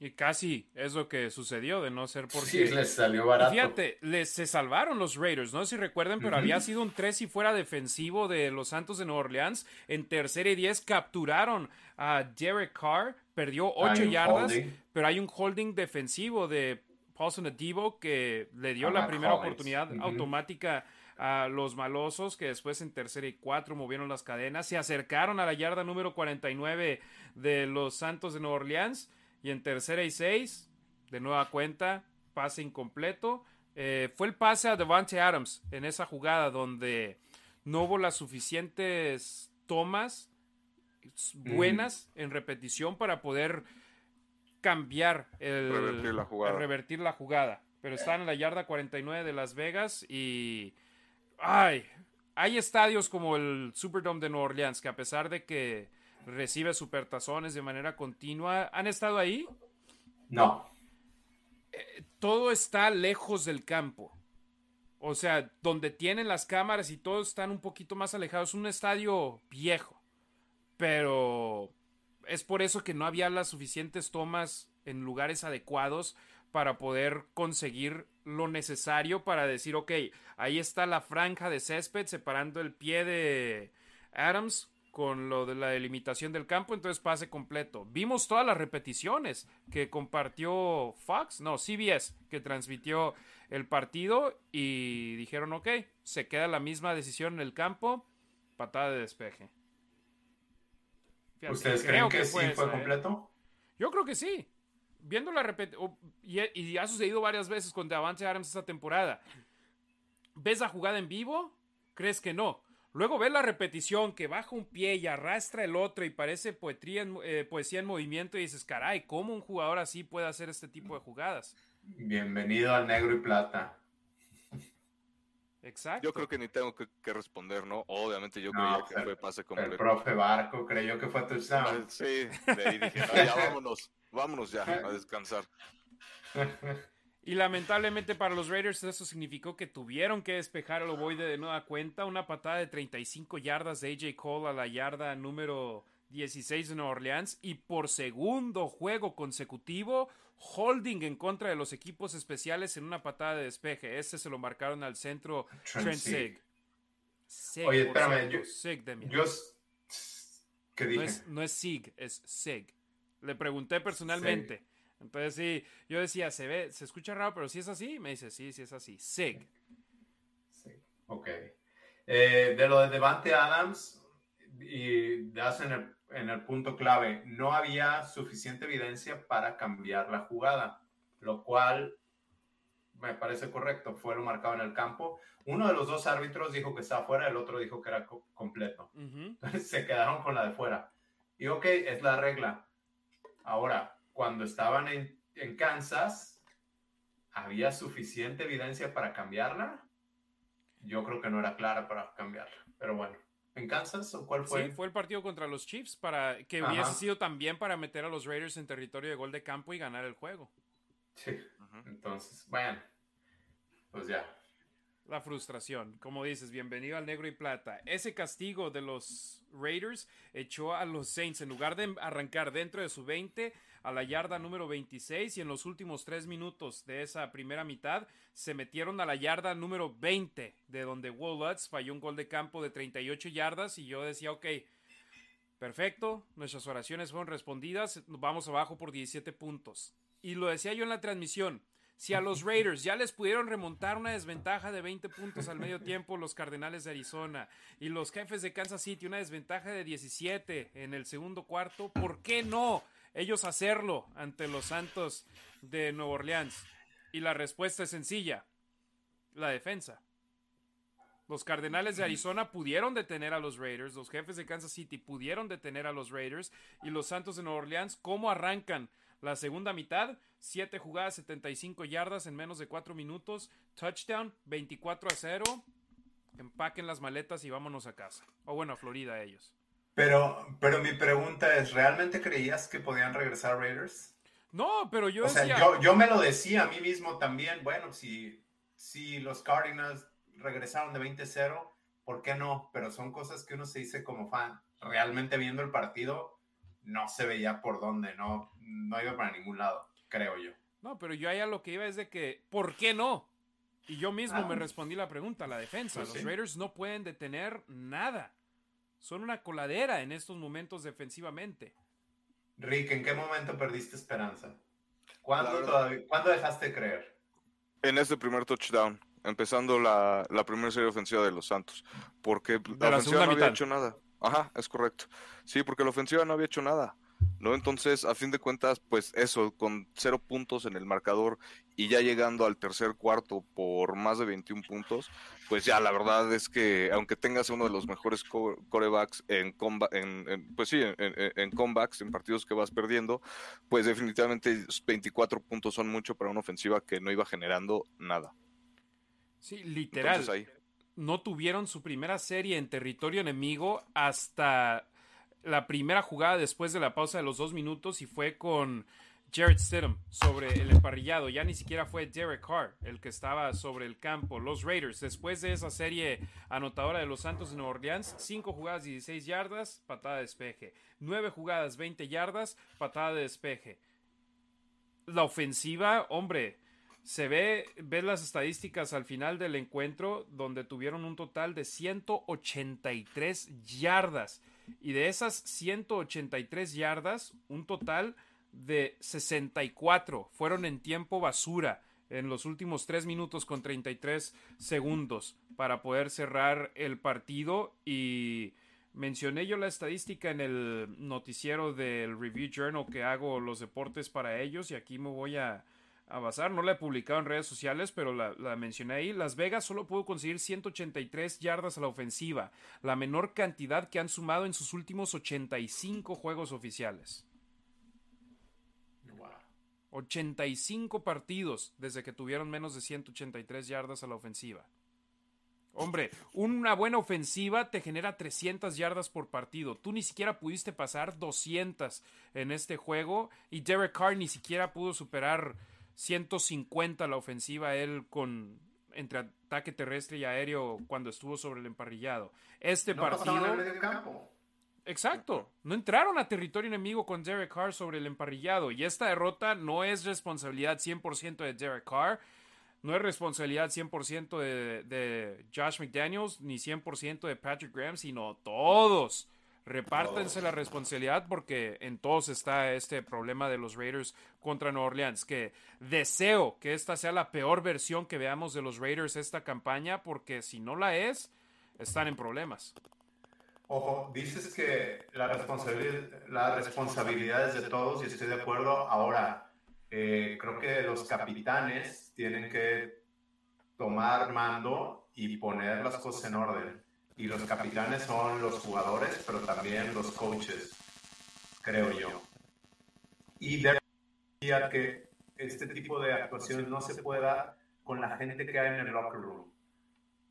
Y casi es lo que sucedió, de no ser porque. Sí, les salió barato. fíjate, les, se salvaron los Raiders, no sé si recuerden, pero había sido un 3 y fuera defensivo de los Santos de Nueva Orleans. En tercera y 10 capturaron a Derek Carr, perdió 8 yardas, pero hay un holding defensivo de Paulson Adibo que le dio la primera oportunidad automática a los malosos que después en tercera y cuatro movieron las cadenas, se acercaron a la yarda número 49 de los Santos de Nueva Orleans y en tercera y seis, de nueva cuenta, pase incompleto. Eh, fue el pase a Devante Adams en esa jugada donde no hubo las suficientes tomas buenas en repetición para poder cambiar el revertir la jugada. revertir la jugada. Pero están en la yarda 49 de Las Vegas y ay, hay estadios como el Superdome de Nueva Orleans que a pesar de que recibe supertazones de manera continua. ¿Han estado ahí? No. Eh, todo está lejos del campo. O sea, donde tienen las cámaras y todos están un poquito más alejados. Es un estadio viejo. Pero es por eso que no había las suficientes tomas en lugares adecuados para poder conseguir lo necesario para decir, ok, ahí está la franja de césped separando el pie de Adams con lo de la delimitación del campo, entonces pase completo. Vimos todas las repeticiones que compartió Fox, no, CBS, que transmitió el partido y dijeron, ok, se queda la misma decisión en el campo, patada de despeje. ¿Ustedes creen que, sí fue ¿eh? completo? Yo creo que sí. Viendo la repetición, y, y, ha sucedido varias veces con Davante Adams esta temporada. ¿Ves la jugada en vivo? ¿Crees que no? Luego ve la repetición que baja un pie y arrastra el otro y parece poetría eh, poesía en movimiento y dices, caray, ¿cómo un jugador así puede hacer este tipo de jugadas? Bienvenido al negro y plata. Exacto. Yo creo que ni tengo que, responder, ¿no? Obviamente yo creía que fue pase completo. El profe Barco creyó que fue touchdown. Sí, de ahí dije, ya vámonos, vámonos ya a descansar. Y lamentablemente para los Raiders eso significó que tuvieron que despejar el ovoide de nueva cuenta. Una patada de 35 yardas de AJ Cole a la yarda número 16 de Nueva Orleans. Y por segundo juego consecutivo, holding en contra de los equipos especiales en una patada de despeje. Este se lo marcaron al centro Trent, Sig. Oye, espérame. Yo, Sig, yo, ¿Qué dije? No es, no es Sig, es Sig. Le pregunté personalmente Entonces sí, yo decía, se ve, se escucha raro, pero si es así, me dice, sí, sí es así. SIG. Sí, ok. Eh, de lo de Devante Adams, y das en el, en el punto clave, no había suficiente evidencia para cambiar la jugada, lo cual me parece correcto, fue lo marcado en el campo. Uno de los dos árbitros dijo que estaba fuera, el otro dijo que era completo. Entonces se quedaron con la de fuera. Y ok, es la regla. Ahora, cuando estaban en, en Kansas, ¿había suficiente evidencia para cambiarla? Yo creo que no era clara para cambiarla, pero bueno. ¿En Kansas o cuál fue? Sí, fue el partido contra los Chiefs para que hubiese sido también para meter a los Raiders en territorio de gol de campo y ganar el juego. Sí. Entonces, bueno, pues ya. La frustración, como dices, bienvenido al negro y plata. Ese castigo de los Raiders echó a los Saints en lugar de arrancar dentro de su 20 a la yarda número 26 y en los últimos tres minutos de esa primera mitad se metieron a la yarda número 20 de donde Will falló un gol de campo de 38 yardas y yo decía, ok, perfecto, nuestras oraciones fueron respondidas, vamos abajo por 17 puntos. Y lo decía yo en la transmisión, si a los Raiders ya les pudieron remontar una desventaja de 20 puntos al medio tiempo los Cardenales de Arizona y los jefes de Kansas City una desventaja de 17 en el segundo cuarto, ¿por qué no ellos hacerlo ante los Santos de Nueva Orleans? Y la respuesta es sencilla, la defensa. Los Cardenales de Arizona pudieron detener a los Raiders, los jefes de Kansas City pudieron detener a los Raiders y los Santos de Nueva Orleans, ¿cómo arrancan? La segunda mitad, 7 jugadas, 75 yardas en menos de 4 minutos. Touchdown, 24 a 0. Empaquen las maletas y vámonos a casa. O bueno, a Florida ellos. Pero, pero mi pregunta es, ¿realmente creías que podían regresar Raiders? No, pero yo o Sea, yo, yo, me lo decía a mí mismo también. Bueno, si, si los Cardinals regresaron de 20-0, ¿por qué no? Pero son cosas que uno se dice como fan. Realmente viendo el partido, no se veía por dónde, no, no iba para ningún lado, creo yo. No, pero yo allá lo que iba es de que, ¿por qué no? Y yo mismo me ah. respondí la pregunta, la defensa. Pues los Raiders no pueden detener nada. Son una coladera en estos momentos defensivamente. Rick, ¿en qué momento perdiste esperanza? ¿Cuándo, dejaste de creer? En ese primer touchdown, empezando la, primera serie ofensiva de los Santos. Porque la, ofensiva no había hecho nada. Ajá, es correcto. Sí, porque la ofensiva no había hecho nada. ¿No? Entonces, a fin de cuentas, pues eso, con cero puntos en el marcador y ya llegando al tercer cuarto por más de 21 puntos, pues ya la verdad es que aunque tengas uno de los mejores corebacks en, en, pues sí, en, en, comebacks, en partidos que vas perdiendo, pues definitivamente 24 puntos son mucho para una ofensiva que no iba generando nada. Sí, literal. No tuvieron su primera serie en territorio enemigo hasta la primera jugada después de la pausa de los dos minutos y fue con Jared Stidham sobre el emparrillado. Ya ni siquiera fue Derek Carr el que estaba sobre el campo. Los Raiders, después de esa serie anotadora de los Santos de Nueva Orleans, 5 jugadas, 16 yardas, patada de despeje. 9 jugadas, 20 yardas, patada de despeje. La ofensiva, hombre, se ve, ves las estadísticas al final del encuentro donde tuvieron un total de 183 yardas. Y de esas 183 yardas, un total de 64 fueron en tiempo basura en los últimos 3 minutos con 33 segundos para poder cerrar el partido. Y mencioné yo la estadística en el noticiero del Review Journal que hago los deportes para ellos y aquí me voy a, a basar. No la he publicado en redes sociales, pero la, mencioné ahí. Las Vegas solo pudo conseguir 183 yardas a la ofensiva, la menor cantidad que han sumado en sus últimos 85 juegos oficiales. 85 partidos desde que tuvieron menos de 183 yardas a la ofensiva. Hombre, una buena ofensiva te genera 300 yardas por partido. Tú ni siquiera pudiste pasar 200 en este juego y Derek Carr ni siquiera pudo superar 150 la ofensiva él con entre ataque terrestre y aéreo cuando estuvo sobre el emparrillado. Este partido Exacto, no entraron a territorio enemigo con Derek Carr sobre el emparrillado. Y esta derrota no es responsabilidad 100% de Derek Carr, no es responsabilidad 100% de, de Josh McDaniels ni 100% de Patrick Graham, sino todos repártense la responsabilidad porque en todos está este problema de los Raiders contra Nueva Orleans, que deseo que esta sea la peor versión que veamos de los Raiders esta campaña, porque si no la es, están en problemas. Ojo, dices que la responsabilidad, la responsabilidad es de todos y estoy de acuerdo. Ahora, eh, creo que los capitanes tienen que tomar mando y poner las cosas en orden. Y los capitanes son los jugadores, pero también los coaches, creo yo. Y debería que este tipo de actuaciones no se pueda con la gente que hay en el locker room.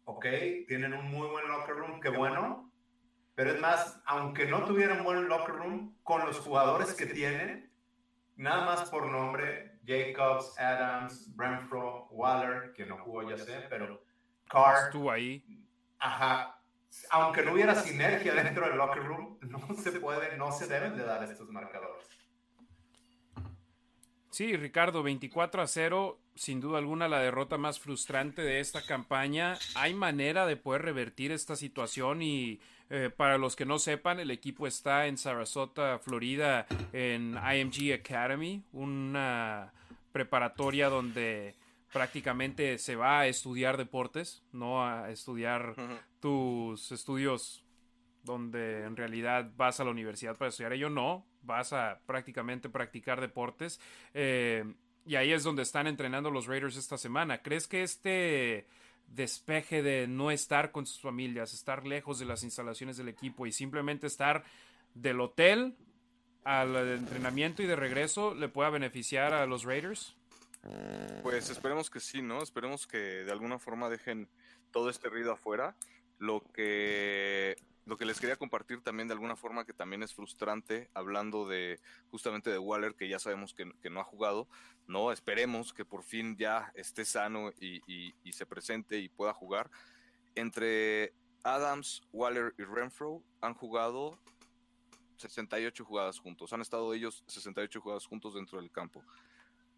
¿Ok? Tienen un muy buen locker room, qué bueno. Pero es más, aunque no tuvieran buen locker room, con los jugadores que tienen, nada más por nombre, Jacobs, Adams, Renfro, Waller, que no jugó ya sé, pero Carr. Estuvo ahí. Ajá. Aunque no hubiera sinergia dentro del locker room, no se puede, no se deben de dar estos marcadores. Sí, Ricardo, 24 a 0, sin duda alguna la derrota más frustrante de esta campaña. ¿Hay manera de poder revertir esta situación? Y eh, para los que no sepan, el equipo está en Sarasota, Florida, en IMG Academy, una preparatoria donde prácticamente se va a estudiar deportes, no a estudiar tus estudios donde en realidad vas a la universidad para estudiar. Ello no, vas a prácticamente practicar deportes. Eh, y ahí es donde están entrenando los Raiders esta semana. ¿Crees que este despeje de no estar con sus familias, estar lejos de las instalaciones del equipo y simplemente estar del hotel al entrenamiento y de regreso le pueda beneficiar a los Raiders? Pues esperemos que sí, ¿no? Esperemos que de alguna forma dejen todo este ruido afuera. Lo que, lo que les quería compartir también de alguna forma que también es frustrante, hablando de justamente de Waller, que ya sabemos que, no ha jugado, ¿no? Esperemos que por fin ya esté sano y, y se presente y pueda jugar. Entre Adams, Waller y Renfro han jugado 68 jugadas juntos. Han estado ellos 68 jugadas juntos dentro del campo.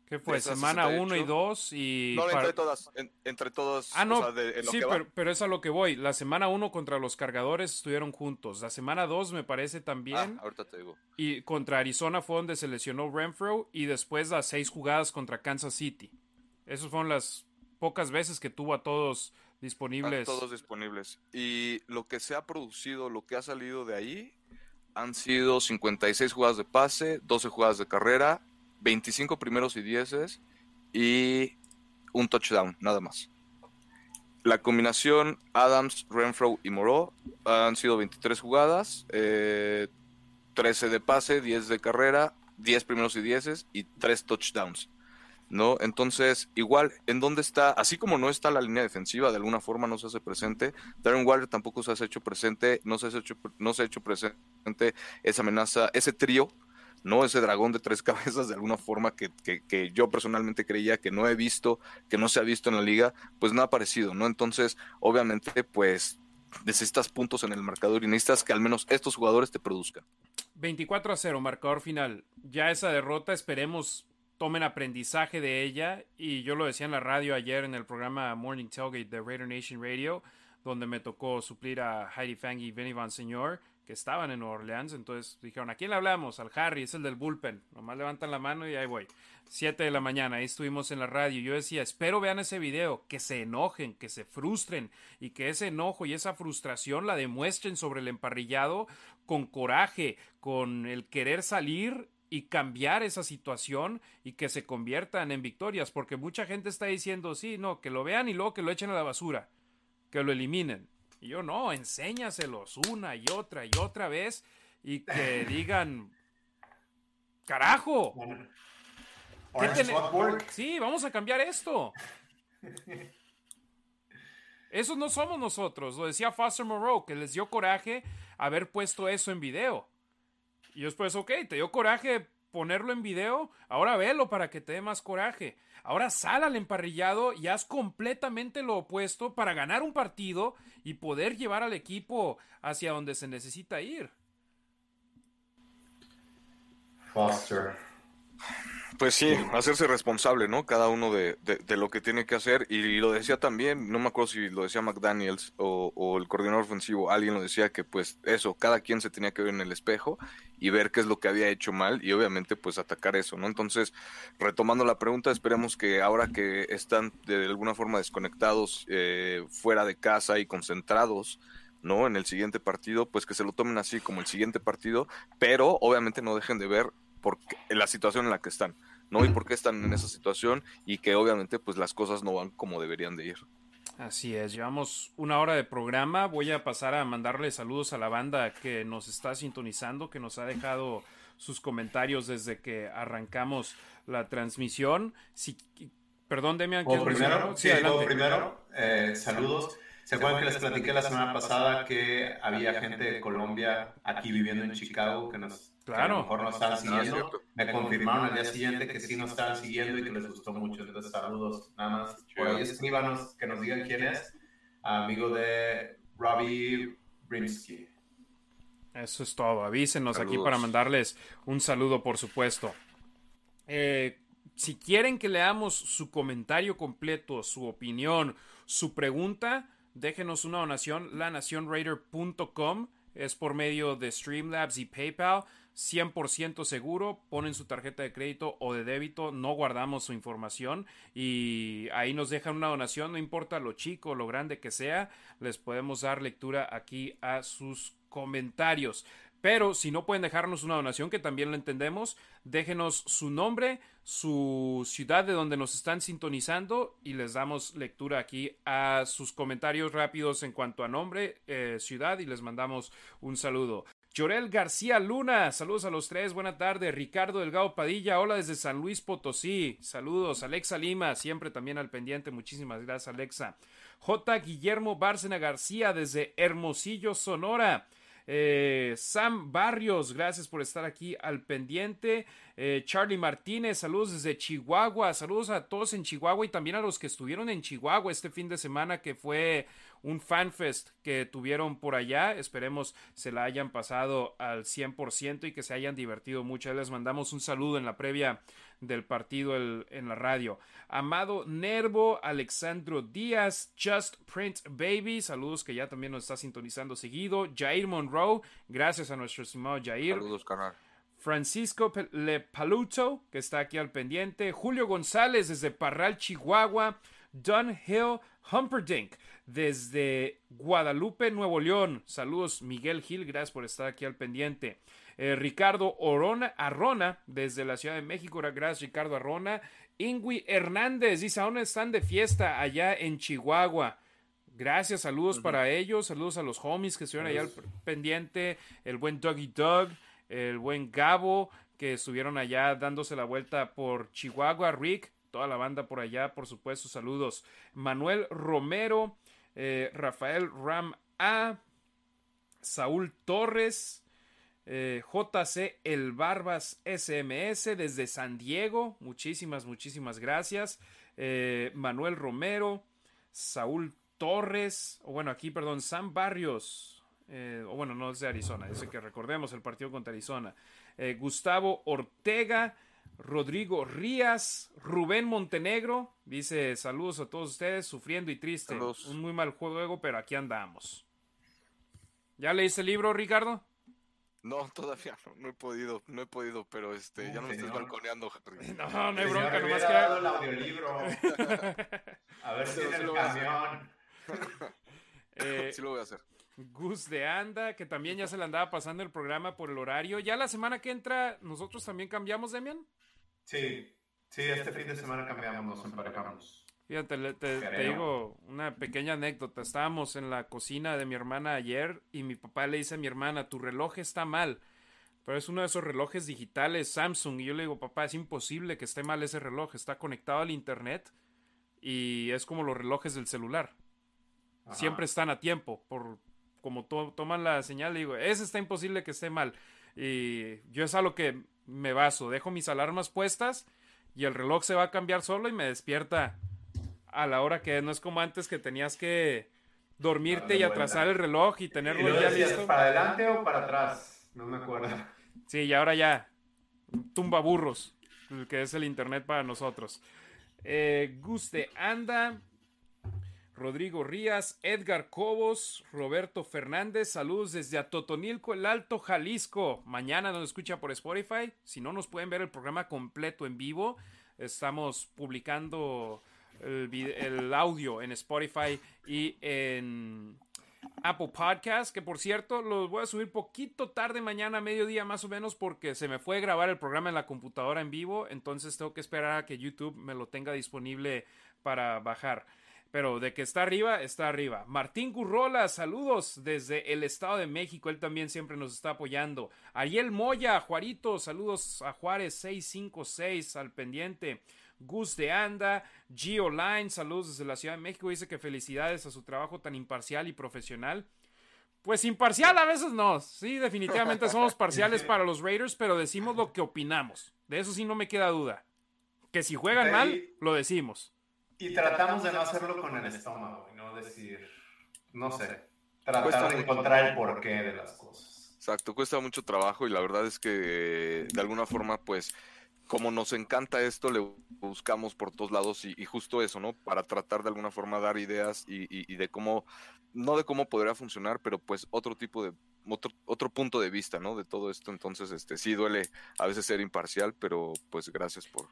¿Qué fue? semana 1 y 2 y... No, entre todas, entre todas. Ah, no, sí, pero, es a lo que voy. La semana 1 contra los cargadores estuvieron juntos. La semana 2 me parece también. Ah, ahorita te digo. Y contra Arizona fue donde se lesionó Renfro y después las 6 jugadas contra Kansas City. Esas fueron las pocas veces que tuvo a todos disponibles. A todos disponibles. Y lo que se ha producido, lo que ha salido de ahí, han sido 56 jugadas de pase, 12 jugadas de carrera 25 primeros y dieces y un touchdown, nada más. La combinación Adams, Renfro y Moreau han sido 23 jugadas, 13 eh, de pase, 10 de carrera, 10 primeros y dieces y 3 touchdowns. ¿no? Entonces, igual, ¿en dónde está? Así como no está la línea defensiva, de alguna forma no se hace presente, Darren Waller tampoco se ha hecho presente, no se ha hecho, no se ha hecho presente esa amenaza, ese trío ¿no? Ese dragón de tres cabezas de alguna forma que, yo personalmente creía que no he visto, que no se ha visto en la liga, pues no ha aparecido, ¿no? Entonces, obviamente, pues necesitas puntos en el marcador y necesitas que al menos estos jugadores te produzcan. 24 a 0, marcador final. Ya esa derrota, esperemos tomen aprendizaje de ella y yo lo decía en la radio ayer en el programa Morning Tailgate de Raider Nation Radio, donde me tocó suplir a Heidi Fang y Vinny Van Señor que estaban en Nueva Orleans. Entonces dijeron, ¿a quién le hablamos? Al Harry, es el del bullpen. Nomás levantan la mano y ahí voy. Siete de la mañana, ahí estuvimos en la radio. Yo decía, espero vean ese video, que se enojen, que se frustren y que ese enojo y esa frustración la demuestren sobre el emparrillado con coraje, con el querer salir y cambiar esa situación y que se conviertan en victorias, porque mucha gente está diciendo, sí, no, que lo vean y luego que lo echen a la basura, que lo eliminen. Y yo no, enséñaselos una y otra y otra vez y que digan, carajo. Sí, vamos a cambiar esto. Esos no somos nosotros. Lo decía Foster Moreau, que les dio coraje haber puesto eso en video. Y después, ok, te dio coraje ponerlo en video, ahora velo para que te dé más coraje. Ahora sal al emparrillado y haz completamente lo opuesto para ganar un partido y poder llevar al equipo hacia donde se necesita ir. Foster. Pues sí, hacerse responsable, ¿no? Cada uno de, de, lo que tiene que hacer. Y, lo decía también, no me acuerdo si lo decía McDaniels o, el coordinador ofensivo, alguien lo decía que pues eso, cada quien se tenía que ver en el espejo y ver qué es lo que había hecho mal y obviamente pues atacar eso, ¿no? Entonces, retomando la pregunta, esperemos que ahora que están de alguna forma desconectados eh, fuera de casa y concentrados, ¿no? En el siguiente partido, pues que se lo tomen así como el siguiente partido, pero obviamente no dejen de ver por la situación en la que están. ¿No? Y por qué están en esa situación y que obviamente pues las cosas no van como deberían de ir. Así es, llevamos una hora de programa. Voy a pasar a mandarle saludos a la banda que nos está sintonizando, que nos ha dejado sus comentarios desde que arrancamos la transmisión. Si, perdón, Demian. O primero, sí, primero eh, saludos. ¿Se acuerdan que les platiqué la semana pasada que había gente de Colombia aquí viviendo en Chicago que nos Claro. a lo mejor nos están siguiendo. Me confirmaron al día siguiente que sí nos estaban siguiendo y que les gustó mucho. Entonces, saludos. Nada más. Por ahí escríbanos que nos digan quién es. Amigo de Robbie Brimsky. Eso es todo. Avísenos aquí para mandarles un saludo, por supuesto. Eh, si quieren que leamos su comentario completo, su opinión, su pregunta, déjenos una donación, lanacionraider.com. Es por medio de Streamlabs y PayPal. 100% seguro, ponen su tarjeta de crédito o de débito, no guardamos su información y ahí nos dejan una donación, no importa lo chico lo grande que sea, les podemos dar lectura aquí a sus comentarios. Pero si no pueden dejarnos una donación, que también lo entendemos, déjenos su nombre, su ciudad de donde nos están sintonizando y les damos lectura aquí a sus comentarios rápidos en cuanto a nombre, eh, ciudad y les mandamos un saludo. Llorel García Luna, saludos a los tres, buena tarde. Ricardo Delgado Padilla, hola desde San Luis Potosí, saludos. Alexa Lima, siempre también al pendiente, muchísimas gracias Alexa. J. Guillermo Bárcena García desde Hermosillo, Sonora. Eh, Sam Barrios, gracias por estar aquí al pendiente. Eh, Charlie Martínez, saludos desde Chihuahua. Saludos a todos en Chihuahua y también a los que estuvieron en Chihuahua este fin de semana que fue un fanfest que tuvieron por allá. Esperemos se la hayan pasado al 100% y que se hayan divertido mucho. Les mandamos un saludo en la previa del partido en la radio. Amado Nervo, Alexandro Díaz, Just Print Baby, saludos que ya también nos está sintonizando seguido. Jair Monroe, gracias a nuestro estimado Jair. Saludos, canal. Francisco Le Paluto, que está aquí al pendiente. Julio González desde Parral, Chihuahua. Don Hill Humperdinck desde Guadalupe, Nuevo León. Saludos, Miguel Gil, gracias por estar aquí al pendiente. Eh, Ricardo Orona, Arrona, desde la Ciudad de México, gracias Ricardo Arrona. Ingui Hernández dice, aún están de fiesta allá en Chihuahua. Gracias, saludos para ellos, saludos a los homies que estuvieron allá al pendiente, el buen Doggy Dog, el buen Gabo, que estuvieron allá dándose la vuelta por Chihuahua, Rick, toda la banda por allá, por supuesto, saludos. Manuel Romero, eh, Rafael Ram A, Saúl Torres, eh, JC El Barbas SMS desde San Diego, muchísimas, muchísimas gracias. Eh, Manuel Romero, Saúl Torres, o bueno, aquí, perdón, Sam Barrios, o bueno, no es de Arizona, dice que recordemos el partido contra Arizona. Gustavo Ortega, Rodrigo Rías, Rubén Montenegro, dice saludos a todos ustedes, sufriendo y triste. Un muy mal juego, pero aquí andamos. ¿Ya leíste el libro, Ricardo? No, todavía no, no he podido, no he podido, pero este, ya no me estoy balconeando, No, no hay bronca, nomás que... el audiolibro. a ver si el camión. Eh, sí lo voy a hacer. Gus de Anda, que también ya se le andaba pasando el programa por el horario. Ya la semana que entra, ¿nosotros también cambiamos, Demian? Sí, sí, este fin de semana cambiamos, nos emparejamos. Fíjate, te, digo una pequeña anécdota. Estábamos en la cocina de mi hermana ayer y mi papá le dice a mi hermana, tu reloj está mal. Pero es uno de esos relojes digitales Samsung. Y yo le digo, papá, es imposible que esté mal ese reloj. Está conectado al internet y es como los relojes del celular. Siempre están a tiempo. Por como toman la señal, le digo, ese está imposible que esté mal. Y yo es a lo que me baso, dejo mis alarmas puestas y el reloj se va a cambiar solo y me despierta a la hora que no es como antes que tenías que dormirte y atrasar el reloj y tenerlo ya listo. ¿Para adelante o para atrás? No me acuerdo. Sí, y ahora ya tumba burros. que es el internet para nosotros. Eh, Guste Anda, Rodrigo Rías, Edgar Cobos, Roberto Fernández, saludos desde Atotonilco, el Alto Jalisco. Mañana nos escucha por Spotify. Si no nos pueden ver el programa completo en vivo, estamos publicando el, audio en Spotify y en Apple Podcast, que por cierto los voy a subir poquito tarde mañana, mediodía más o menos, porque se me fue grabar el programa en la computadora en vivo, entonces tengo que esperar a que YouTube me lo tenga disponible para bajar. Pero de que está arriba, está arriba. Martín Currola, saludos desde el Estado de México. Él también siempre nos está apoyando. Ariel Moya, Juarito, saludos a Juárez 656 al pendiente. Gus de Anda, Gio Line, saludos desde la Ciudad de México. Dice que felicidades a su trabajo tan imparcial y profesional. Pues imparcial a veces no. Sí, definitivamente somos parciales para los Raiders, pero decimos lo que opinamos. De eso sí no me queda duda. Que si juegan mal, lo decimos. Y tratamos de no hacerlo con el estómago y no decir, no sé, tratar de encontrar el porqué de las cosas. Exacto, cuesta mucho trabajo y la verdad es que de alguna forma, pues, como nos encanta esto, le buscamos por todos lados y, justo eso, ¿no? Para tratar de alguna forma dar ideas y, de cómo, no de cómo podría funcionar, pero pues otro tipo de, otro, otro punto de vista, ¿no? De todo esto. Entonces, este, sí duele a veces ser imparcial, pero pues gracias por,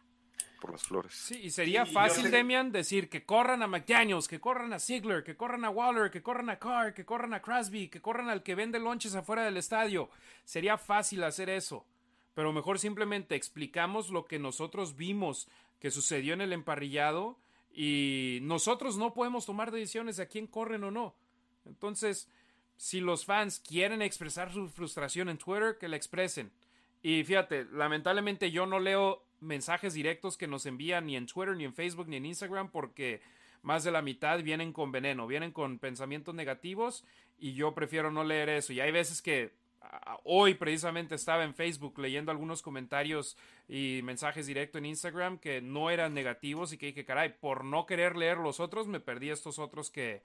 por las flores. Sí, y sería fácil, Demian, decir que corran a McDaniels, que corran a Ziegler, que corran a Waller, que corran a Carr, que corran a Crosby, que corran al que vende lonches afuera del estadio. Sería fácil hacer eso. Pero mejor simplemente explicamos lo que nosotros vimos que sucedió en el emparrillado y nosotros no podemos tomar decisiones de a quién corren o no. Entonces, si los fans quieren expresar su frustración en Twitter, que la expresen. Y fíjate, lamentablemente yo no leo mensajes directos que nos envían ni en Twitter, ni en Facebook, ni en Instagram, porque más de la mitad vienen con veneno, vienen con pensamientos negativos y yo prefiero no leer eso. Y hay veces que hoy precisamente estaba en Facebook leyendo algunos comentarios y mensajes directos en Instagram que no eran negativos y que dije, caray, por no querer leer los otros, me perdí estos otros que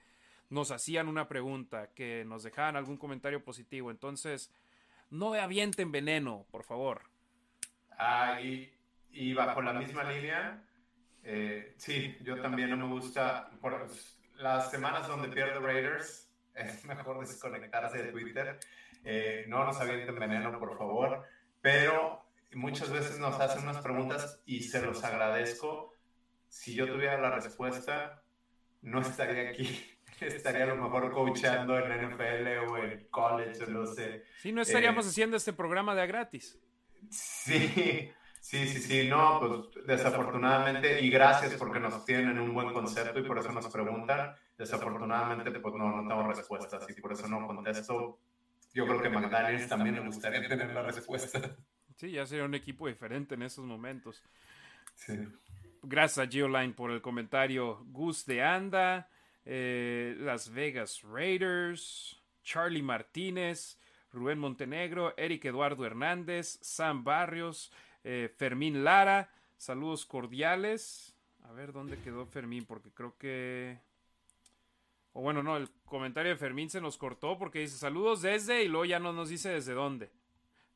nos hacían una pregunta, que nos dejaban algún comentario positivo. Entonces, no avienten veneno, por favor. Ah, bajo la misma línea, eh, sí, yo también no me gusta. Por las semanas donde pierde Raiders, es mejor desconectarse de Twitter. Eh, no nos avienten veneno, por favor. Pero muchas veces nos hacen unas preguntas y se los agradezco. Si yo tuviera la respuesta, no estaría aquí. Estaría a lo mejor coachando en NFL o en college, no sé. Sí, no estaríamos eh, haciendo este programa de a gratis. Sí, Sí, sí, sí, no, pues desafortunadamente, y gracias porque nos tienen un buen concepto y por eso nos preguntan, desafortunadamente pues no, no tengo respuestas y por eso no contesto. Yo creo que McDaniels también le gustaría tener la respuesta. Sí, ya sería un equipo diferente en esos momentos. Sí. Gracias a Geoline por el comentario. Gus de Anda, eh, Las Vegas Raiders, Charlie Martínez, Rubén Montenegro, Eric Eduardo Hernández, Sam Barrios, eh, Fermín Lara, saludos cordiales. A ver dónde quedó Fermín, porque creo que. O bueno, no, el comentario de Fermín se nos cortó porque dice saludos desde y luego ya no nos dice desde dónde.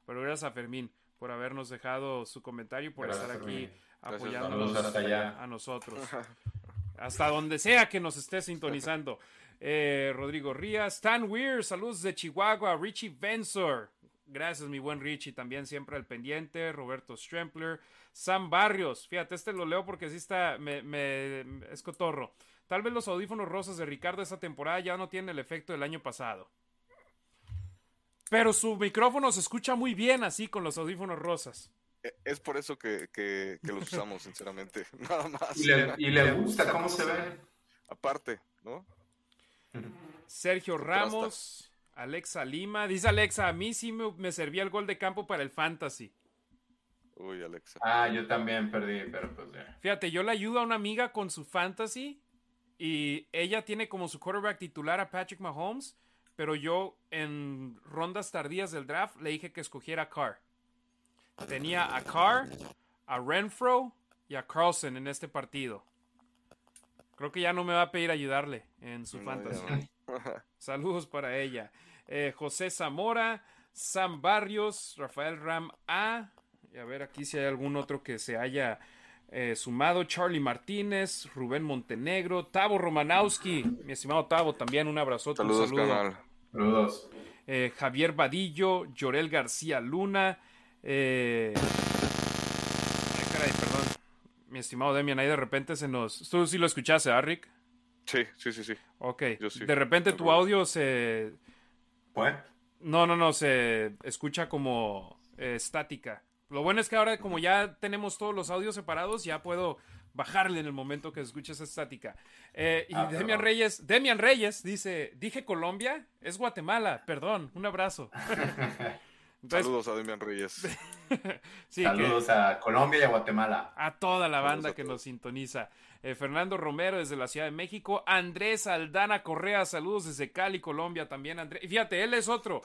Pero gracias a Fermín por habernos dejado su comentario y por estar aquí apoyándonos a nosotros. hasta donde sea que nos esté sintonizando. Eh, Rodrigo Rías, Stan Weir, saludos de Chihuahua, Richie Bensor, Gracias, mi buen Richie, también siempre al pendiente. Roberto Strempler. Sam Barrios. Fíjate, este lo leo porque sí está. Me, me, es cotorro. Tal vez los audífonos rosas de Ricardo esta temporada ya no tienen el efecto del año pasado. Pero su micrófono se escucha muy bien así con los audífonos rosas. E, es por eso que, que, los usamos, sinceramente. Nada más. Y le, gusta cómo se ve. Aparte, ¿no? Sergio Ramos. Alexa Lima. Dice Alexa, a mí sí me, servía el gol de campo para el fantasy. Uy, Alexa. Ah, yo también perdí, pero pues ya. Fíjate, yo le ayudo a una amiga con su fantasy y ella tiene como su quarterback titular a Patrick Mahomes, pero yo en rondas tardías del draft le dije que escogiera a Carr. Tenía a Carr, a Renfro y a Carlson en este partido. Creo que ya no me va a pedir ayudarle en su fantasy. Saludos para ella. Eh, José Zamora, Sam Barrios, Rafael Ram A, Y a ver aquí si hay algún otro que se haya eh, sumado. Charlie Martínez, Rubén Montenegro, Tavo Romanowski, mi estimado Tavo, también un abrazote. Saludos, un saludo. canal. Saludos. Eh, Javier Vadillo, Llorel García Luna. Eh... Ay, caray, perdón. Mi estimado Demian, ahí de repente se nos. Tú sí lo escuchaste, ¿ah, Rick? Sí, sí, sí, sí. Ok. Yo sí. De repente tu audio se. ¿Pues? No, no, no, se escucha como eh, estática. Lo bueno es que ahora, como ya tenemos todos los audios separados, ya puedo bajarle en el momento que escuche esa estática. Eh, y Ah, Demian perdón. Reyes, Demian Reyes dice, dije Colombia, es Guatemala, perdón, un abrazo. Entonces, Saludos a Demian Reyes. sí, que- Saludos a Colombia y a Guatemala. a toda la banda que nos sintoniza. Eh, Fernando Romero desde la Ciudad de México. Andrés Aldana Correa, saludos desde Cali, Colombia también. Andrés. Y fíjate, él es otro.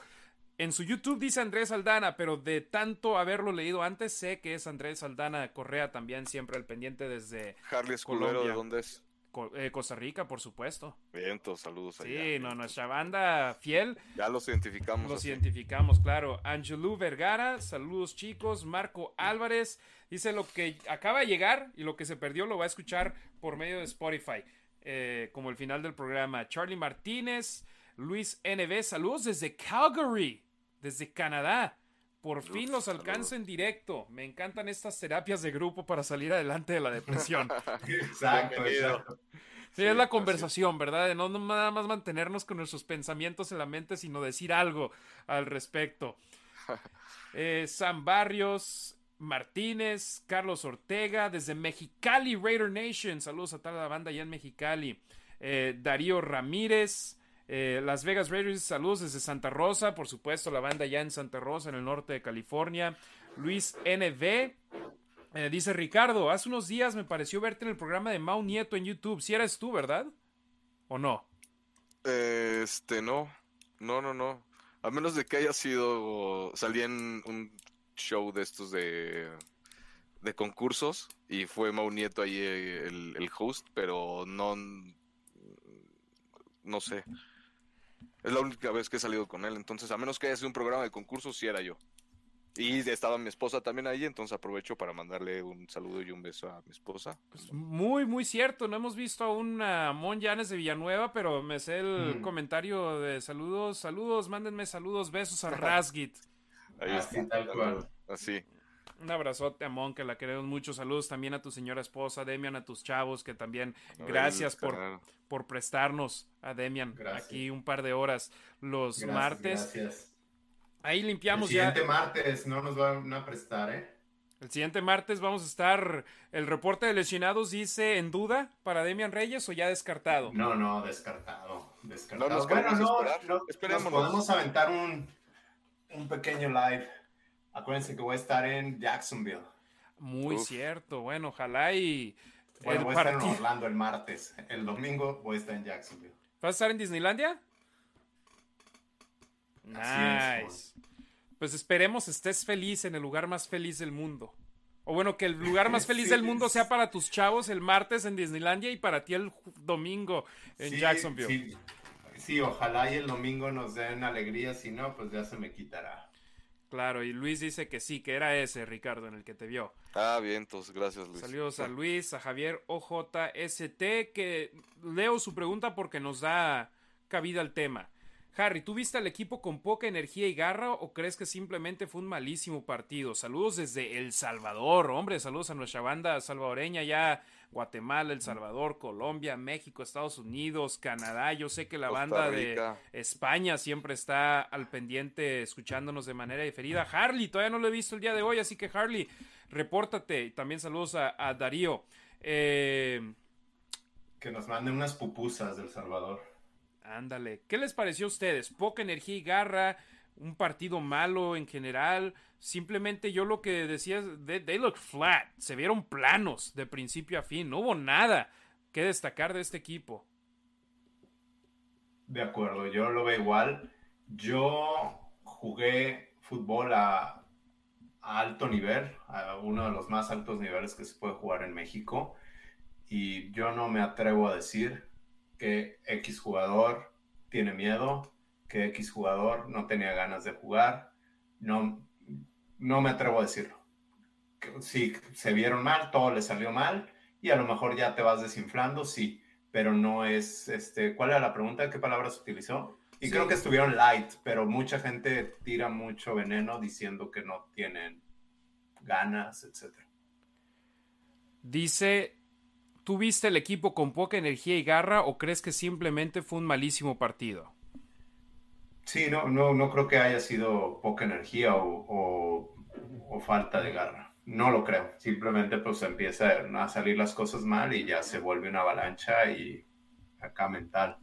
En su YouTube dice Andrés Aldana, pero de tanto haberlo leído antes, sé que es Andrés Aldana Correa también, siempre al pendiente desde Harley Esculero, Colombia. ¿de dónde es? Eh, Costa Rica, por supuesto. Vientos, saludos allá. Sí, no, nuestra banda fiel Ya los identificamos. los así. identificamos, claro. Angelou Vergara, saludos chicos. Marco Álvarez dice lo que acaba de llegar y lo que se perdió lo va a escuchar por medio de Spotify, eh, como el final del programa. Charlie Martínez, Luis NB, saludos desde Calgary, desde Canadá. Por fin los alcanzo en directo. Me encantan estas terapias de grupo para salir adelante de la depresión. Exacto. Sí, Sí, es la así. conversación, ¿verdad? De no, no nada más mantenernos con nuestros pensamientos en la mente, sino decir algo al respecto. Eh, Sam Barrios, Martínez, Carlos Ortega, desde Mexicali, Raider Nation. Saludos a toda la banda allá en Mexicali. Eh, Darío Ramírez, eh, Las Vegas Raiders, saludos desde Santa Rosa, por supuesto, la banda allá en Santa Rosa, en el norte de California. Luis NV, eh, dice Ricardo, hace unos días me pareció verte en el programa de Mau Nieto en YouTube. Si eres tú, ¿verdad? ¿O no? Este, no. No, no, no. A menos de que haya sido. Salí en un show de estos de. de concursos. Y fue Mau Nieto ahí eh, el, el host, pero no. No sé. Es la única vez que he salido con él. Entonces, a menos que haya sido un programa de concursos, sí era yo. Y estaba mi esposa también ahí, entonces aprovecho para mandarle un saludo y un beso a mi esposa. Pues muy, muy cierto. No hemos visto aún a Mon Llanes de Villanueva, pero me sé el Mm. comentario de saludos, saludos, mándenme saludos, besos a Rasgit. Ahí Así, está. tal cual. Así. Un abrazote a Mon, que la queremos mucho. Saludos también a tu señora esposa, Demian, a tus chavos, que también gracias por, por prestarnos a Demian Gracias. aquí un par de horas los Gracias, martes. Gracias. Ahí El limpiamos ya. siguiente martes no nos van a prestar, ¿eh? El siguiente martes vamos a estar. El reporte de lesionados dice en duda para Demian Reyes o ya descartado. No, no, descartado. descartado. No nos bueno, no, nos podemos aventar un, un pequeño live. Acuérdense que voy a estar en Jacksonville. Muy Uf. cierto. Bueno, ojalá y. Bueno, el voy a estar en Orlando el martes. El domingo voy a estar en Jacksonville. ¿Vas a estar en Disneylandia? Así Nice. Pues esperemos estés feliz en el lugar más feliz del mundo. O bueno, que el lugar más feliz Sí. del mundo sea para tus chavos el martes en Disneylandia y para ti el domingo en Sí, Jacksonville. Sí, sí, ojalá y el domingo nos den alegría. Si no, pues ya se me quitará. Claro, y Luis dice que sí, que era ese Ricardo en el que te vio. Ah, bien, entonces, gracias, Luis. Saludos a Luis, a Javier OJST, que leo su pregunta porque nos da cabida al tema. Harry, ¿tú viste al equipo con poca energía y garra o crees que simplemente fue un malísimo partido? Saludos desde El Salvador, hombre, saludos a nuestra banda salvadoreña ya, Guatemala, El Salvador, Colombia, México, Estados Unidos, Canadá. Yo sé que la Costa banda de. España siempre está al pendiente escuchándonos de manera diferida. Harley, todavía no lo he visto el día de hoy, así que Harley, repórtate. Y También saludos a, a Darío. Eh, Que nos manden unas pupusas del Salvador. ándale, ¿qué les pareció a ustedes? Poca energía y garra, un partido malo en general. Simplemente yo lo que decía es, they, they look flat, se vieron planos de principio a fin, no hubo nada que destacar de este equipo. De acuerdo, yo lo veo igual. Yo jugué fútbol a, a alto nivel, a uno de los más altos niveles que se puede jugar en México. Y yo no me atrevo a decir que X jugador tiene miedo, que X jugador no tenía ganas de jugar. No, no me atrevo a decirlo. sí, se vieron mal, todo le salió mal y a lo mejor ya te vas desinflando, sí, pero no es, este, ¿cuál era la pregunta? ¿Qué palabras utilizó? Y creo que estuvieron light, pero mucha gente tira mucho veneno diciendo que no tienen ganas, etc. Dice, ¿tú viste el equipo con poca energía y garra o crees que simplemente fue un malísimo partido? Sí, no, no, no creo que haya sido poca energía o, o falta de garra. No lo creo. Simplemente pues empieza a salir las cosas mal y ya se vuelve una avalancha y acá mental.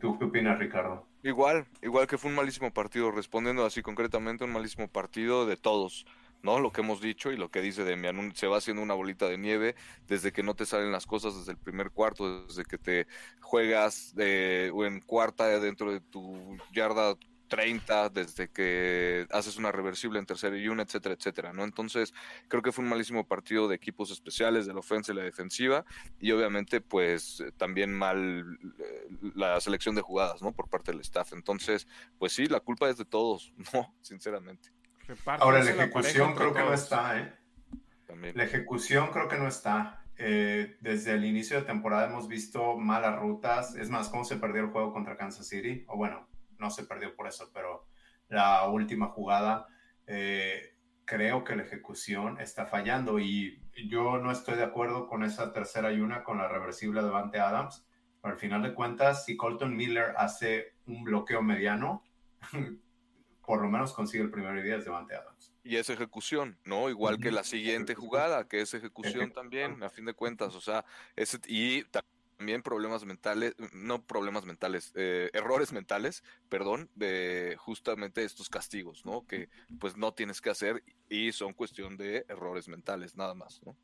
¿Tú qué opinas, Ricardo? Igual, igual que fue un malísimo partido, respondiendo así concretamente, un malísimo partido de todos, ¿no? Lo que hemos dicho y lo que dice Demian, se va haciendo una bolita de nieve desde que no te salen las cosas desde el primer cuarto, desde que te juegas de, en cuarta dentro de tu yarda 30 desde que haces una reversible en tercera y una, etcétera, etcétera, ¿no? Entonces, creo que fue un malísimo partido de equipos especiales, de la ofensa y la defensiva, y obviamente, pues, también mal eh, la selección de jugadas, ¿no? Por parte del staff. Entonces, pues sí, la culpa es de todos, ¿no? Sinceramente. Ahora, la ejecución creo que no está, ¿eh? La ejecución creo que no está. Eh, desde el inicio de temporada hemos visto malas rutas. Es más, cómo se perdió el juego contra Kansas City. O bueno, no se perdió por eso, pero la última jugada, eh, creo que la ejecución está fallando y yo no estoy de acuerdo con esa tercera y una con la reversible de Vante Adams. Pero al final de cuentas, si Colton Miller hace un bloqueo mediano, por lo menos consigue el primer día de Devante Adams. Y es ejecución, ¿no? Igual que la siguiente jugada, que es ejecución también, a fin de cuentas, o sea, ese, y también problemas mentales, no problemas mentales, eh, errores mentales, perdón, de justamente estos castigos, ¿no? Que pues no tienes que hacer y son cuestión de errores mentales, nada más, ¿no?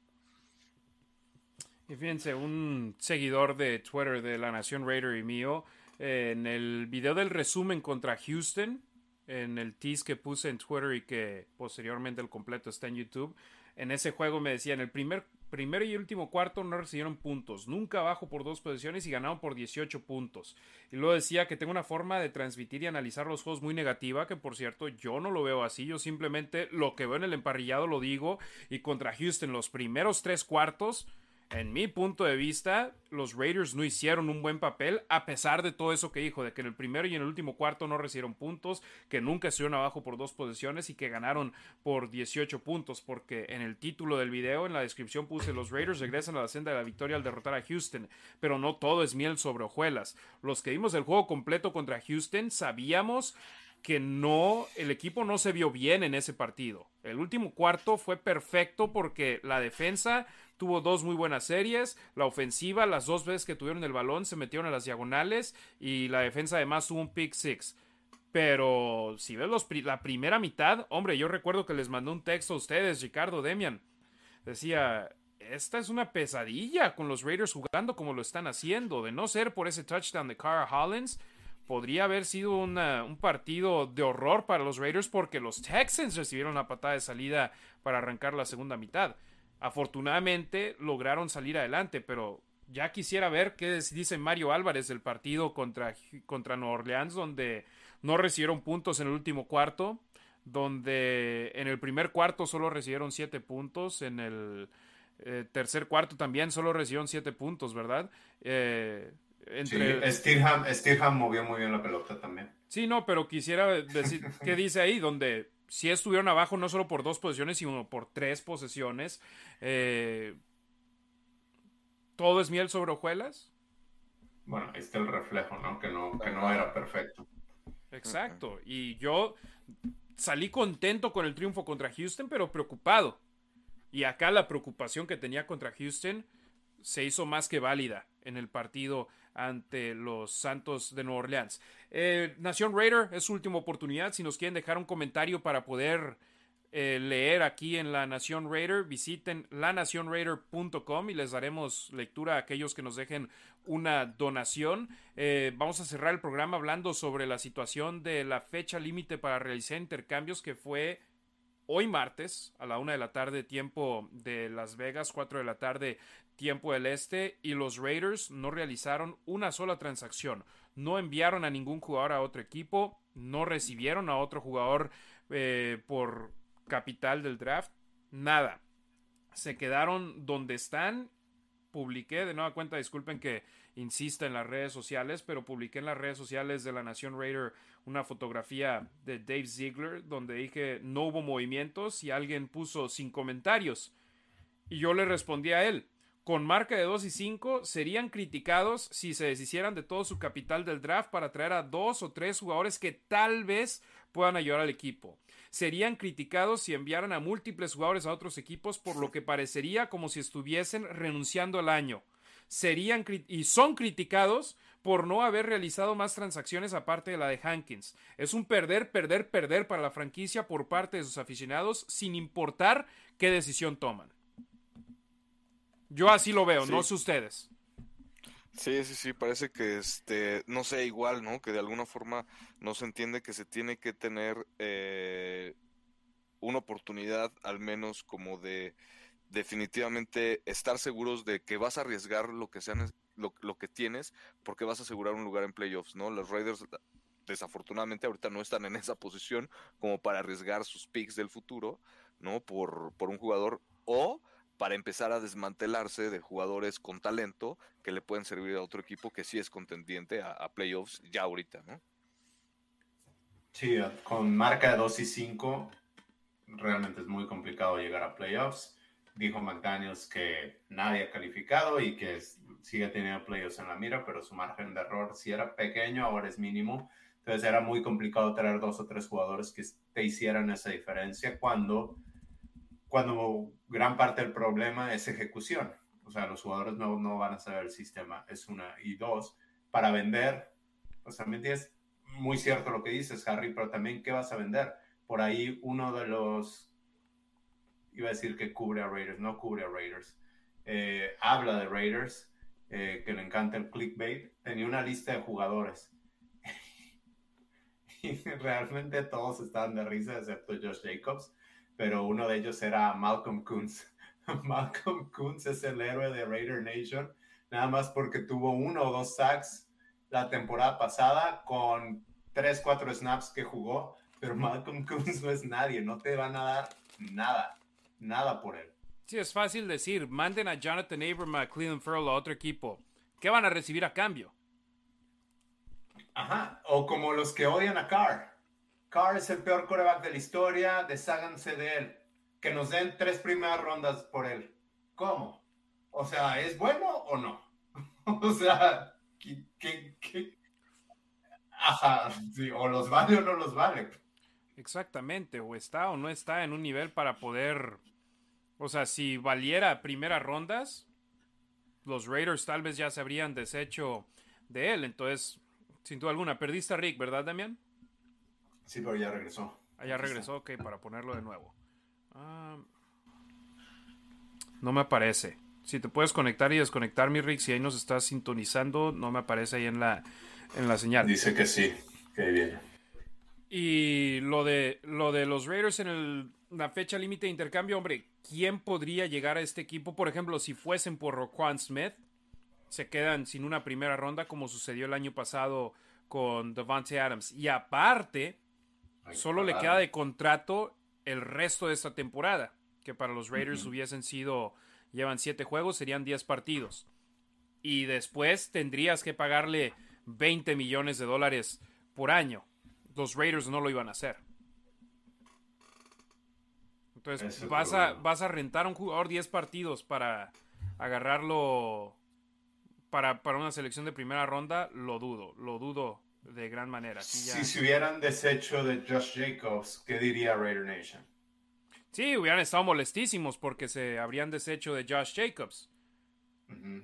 Y fíjense, un seguidor de Twitter de la Nación Raider y mío, en el video del resumen contra Houston, en el tease que puse en Twitter y que posteriormente el completo está en YouTube, en ese juego me decía, en el primer primero y último cuarto no recibieron puntos, nunca abajo por dos posiciones y ganaron por 18 puntos. Y luego decía que tengo una forma de transmitir y analizar los juegos muy negativa, que por cierto yo no lo veo así, yo simplemente lo que veo en el emparrillado lo digo y contra Houston los primeros tres cuartos en mi punto de vista, los Raiders no hicieron un buen papel, a pesar de todo eso que dijo, de que en el primero y en el último cuarto no recibieron puntos, que nunca estuvieron abajo por dos posiciones y que ganaron por 18 puntos, porque en el título del video, en la descripción puse los Raiders regresan a la senda de la victoria al derrotar a Houston, pero no todo es miel sobre hojuelas. Los que vimos el juego completo contra Houston sabíamos que no, el equipo no se vio bien en ese partido. El último cuarto fue perfecto porque la defensa tuvo dos muy buenas series, la ofensiva, las dos veces que tuvieron el balón se metieron a las diagonales y la defensa además tuvo un pick six. Pero si ves la primera mitad, hombre, yo recuerdo que les mandó un texto a ustedes, Ricardo, Demian. Decía, esta es una pesadilla con los Raiders jugando como lo están haciendo. De no ser por ese touchdown de Cara Hollins, podría haber sido un partido de horror para los Raiders porque los Texans recibieron la patada de salida para arrancar la segunda mitad. Afortunadamente lograron salir adelante, pero ya quisiera ver qué dice Mario Álvarez del partido contra, contra Nueva Orleans, donde no recibieron puntos en el último cuarto, donde en el primer cuarto solo recibieron siete puntos, en el eh, tercer cuarto también solo recibieron siete puntos, ¿verdad? Eh, entre... Sí, Stirham movió muy bien la pelota también. Sí, no, pero quisiera decir qué dice ahí, donde si estuvieron abajo no solo por dos posiciones, sino por tres posesiones. Eh, ¿Todo es miel sobre hojuelas? Bueno, ahí está el reflejo, ¿no? Que no, que no era perfecto. Exacto. Y yo salí contento con el triunfo contra Houston, pero preocupado. Y acá la preocupación que tenía contra Houston se hizo más que válida en el partido ante los Santos de Nueva Orleans. Eh, Nación Raider es su última oportunidad. Si nos quieren dejar un comentario para poder eh, leer aquí en La Nación Raider, visiten lanacionraider.com y les daremos lectura a aquellos que nos dejen una donación. Eh, vamos a cerrar el programa hablando sobre la situación de la fecha límite para realizar intercambios que fue hoy martes a la una de la tarde tiempo de Las Vegas, cuatro de la tarde tiempo del este y los Raiders no realizaron una sola transacción. No enviaron a ningún jugador a otro equipo, no recibieron a otro jugador eh, por capital del draft. nada. Se quedaron donde están. Publiqué de nueva cuenta, disculpen que insista en las redes sociales, pero publiqué en las redes sociales de la Nación Raider una fotografía de Dave Ziegler donde dije no hubo movimientos y alguien puso sin comentarios. Y yo le respondí a él, con marca de 2 y 5 serían criticados si se deshicieran de todo su capital del draft para traer a dos o tres jugadores que tal vez puedan ayudar al equipo. Serían criticados si enviaran a múltiples jugadores a otros equipos por lo que parecería como si estuviesen renunciando al año. Serían y son criticados por no haber realizado más transacciones aparte de la de Hankins. Es un perder, perder, perder para la franquicia por parte de sus aficionados sin importar qué decisión toman. Yo así lo veo, no sé ustedes. Sí, sí, sí, parece que, este, no sé, igual, ¿no? Que de alguna forma no se entiende que se tiene que tener eh, una oportunidad, al menos como de definitivamente estar seguros de que vas a arriesgar lo que sean, lo, lo que tienes, porque vas a asegurar un lugar en playoffs, ¿no? Los Raiders desafortunadamente ahorita no están en esa posición como para arriesgar sus picks del futuro, ¿no? Por, por un jugador o para empezar a desmantelarse de jugadores con talento que le pueden servir a otro equipo que sí es contendiente a, playoffs ya ahorita, ¿no? Sí, con marca de 2 y 5 realmente es muy complicado llegar a playoffs. Dijo McDaniels que nadie ha calificado y que sigue teniendo playoffs en la mira, pero su margen de error si era pequeño, ahora es mínimo. Entonces era muy complicado traer dos o tres jugadores que te hicieran esa diferencia cuando cuando gran parte del problema es ejecución. O sea, los jugadores no, no van a saber el sistema, es una. Y dos, para vender, pues también es muy cierto lo que dices, Harry, pero también, ¿qué vas a vender? Por ahí uno de los, iba a decir que cubre a Raiders, no cubre a Raiders, eh, habla de Raiders, eh, que le encanta el clickbait, tenía una lista de jugadores. y realmente todos estaban de risa, excepto Josh Jacobs pero uno de ellos era Malcolm Coons. Malcolm Coons es el héroe de Raider Nation, nada más porque tuvo uno o dos sacks la temporada pasada con tres, cuatro snaps que jugó, pero Malcolm Coons no es nadie, no te van a dar nada, nada por él. Sí, es fácil decir, manden a Jonathan Abram a Cleveland Farrell a otro equipo. ¿Qué van a recibir a cambio? Ajá, o como los que odian a Carr. Carr es el peor coreback de la historia, desháganse de él. Que nos den tres primeras rondas por él. ¿Cómo? O sea, ¿es bueno o no? o sea, ¿qué, Ajá, sí, o los vale o no los vale. Exactamente, o está o no está en un nivel para poder... O sea, si valiera primeras rondas, los Raiders tal vez ya se habrían deshecho de él. Entonces, sin duda alguna, perdiste a Rick, ¿verdad, Damián? Sí, pero ya regresó. Ah, ya regresó, ok, para ponerlo de nuevo. Ah, no me aparece. Si te puedes conectar y desconectar, mi Rick, si ahí nos estás sintonizando, no me aparece ahí en la, en la señal. Dice que sí, que bien. Y lo de, lo de los Raiders en el, la fecha límite de intercambio, hombre, ¿quién podría llegar a este equipo? Por ejemplo, si fuesen por Roquan Smith, se quedan sin una primera ronda como sucedió el año pasado con Devante Adams. Y aparte, Solo le queda de contrato el resto de esta temporada, que para los Raiders hubiesen sido, llevan siete juegos, serían diez partidos. Y después tendrías que pagarle 20 millones de dólares por año. Los Raiders no lo iban a hacer. Entonces, vas a, vas a rentar a un jugador 10 partidos para agarrarlo para, para una selección de primera ronda, lo dudo, lo dudo de gran manera. Si se hubieran deshecho de Josh Jacobs, ¿qué diría Raider Nation? Sí, hubieran estado molestísimos porque se habrían deshecho de Josh Jacobs.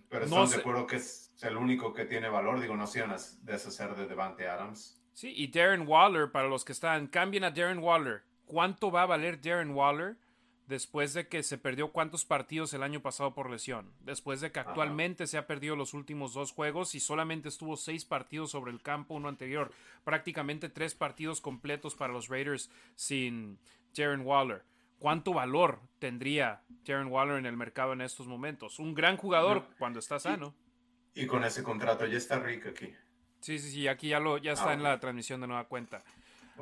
Pero están de acuerdo que es el único que tiene valor. Digo, no se iban a deshacer de Devante Adams. Sí, y Darren Waller, para los que están, cambien a Darren Waller. ¿Cuánto va a valer Darren Waller? Después de que se perdió cuántos partidos el año pasado por lesión, después de que actualmente se ha perdido los últimos dos juegos y solamente estuvo seis partidos sobre el campo, uno anterior, prácticamente tres partidos completos para los Raiders sin Jaren Waller. ¿Cuánto valor tendría Jaren Waller en el mercado en estos momentos? Un gran jugador cuando está sano. Y, con ese contrato ya está Rick aquí. Sí, sí, sí, aquí ya, lo, ya está ah, en la transmisión de nueva cuenta.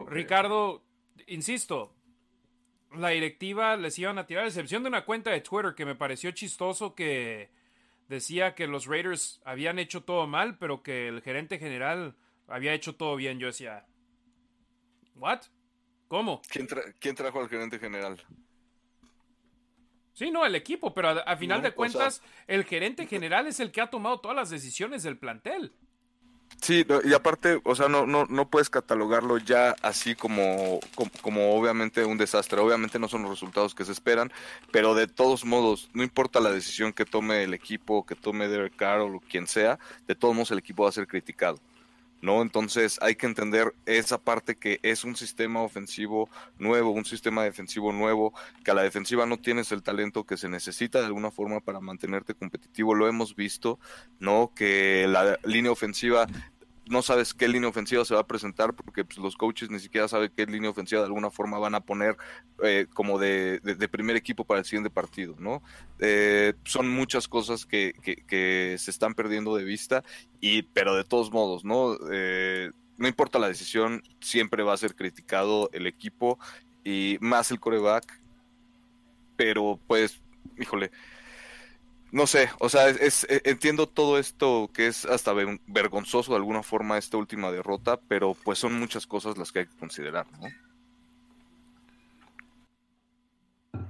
Ricardo, insisto, la directiva les iban a tirar, a excepción de una cuenta de Twitter que me pareció chistoso que decía que los Raiders habían hecho todo mal, pero que el gerente general había hecho todo bien. Yo decía, ¿what? ¿Cómo? ¿Quién, trajo al gerente general? Sí, no, el equipo, pero a, final de cuentas, el gerente general es el que ha tomado todas las decisiones del plantel. Sí, y aparte, o sea, no, no, no puedes catalogarlo ya así como, como, obviamente un desastre. Obviamente no son los resultados que se esperan, pero de todos modos, no importa la decisión que tome el equipo, que tome Derek Carr o quien sea, de todos modos el equipo va a ser criticado. ¿No? Entonces hay que entender esa parte que es un sistema ofensivo nuevo, un sistema defensivo nuevo, que a la defensiva no tienes el talento que se necesita de alguna forma para mantenerte competitivo. Lo hemos visto, ¿no? Que la línea ofensiva no sabes qué línea ofensiva se va a presentar porque pues, los coaches ni siquiera saben qué línea ofensiva de alguna forma van a poner eh, como de, primer equipo para el siguiente partido, ¿no? Eh, son muchas cosas que, que, se están perdiendo de vista, y, pero de todos modos, ¿no? Eh, no importa la decisión, siempre va a ser criticado el equipo y más el coreback, pero pues, híjole, no sé, o sea, es, e, entiendo todo esto que es hasta vergonzoso de alguna forma esta última derrota, pero pues son muchas cosas las que hay que considerar, ¿no?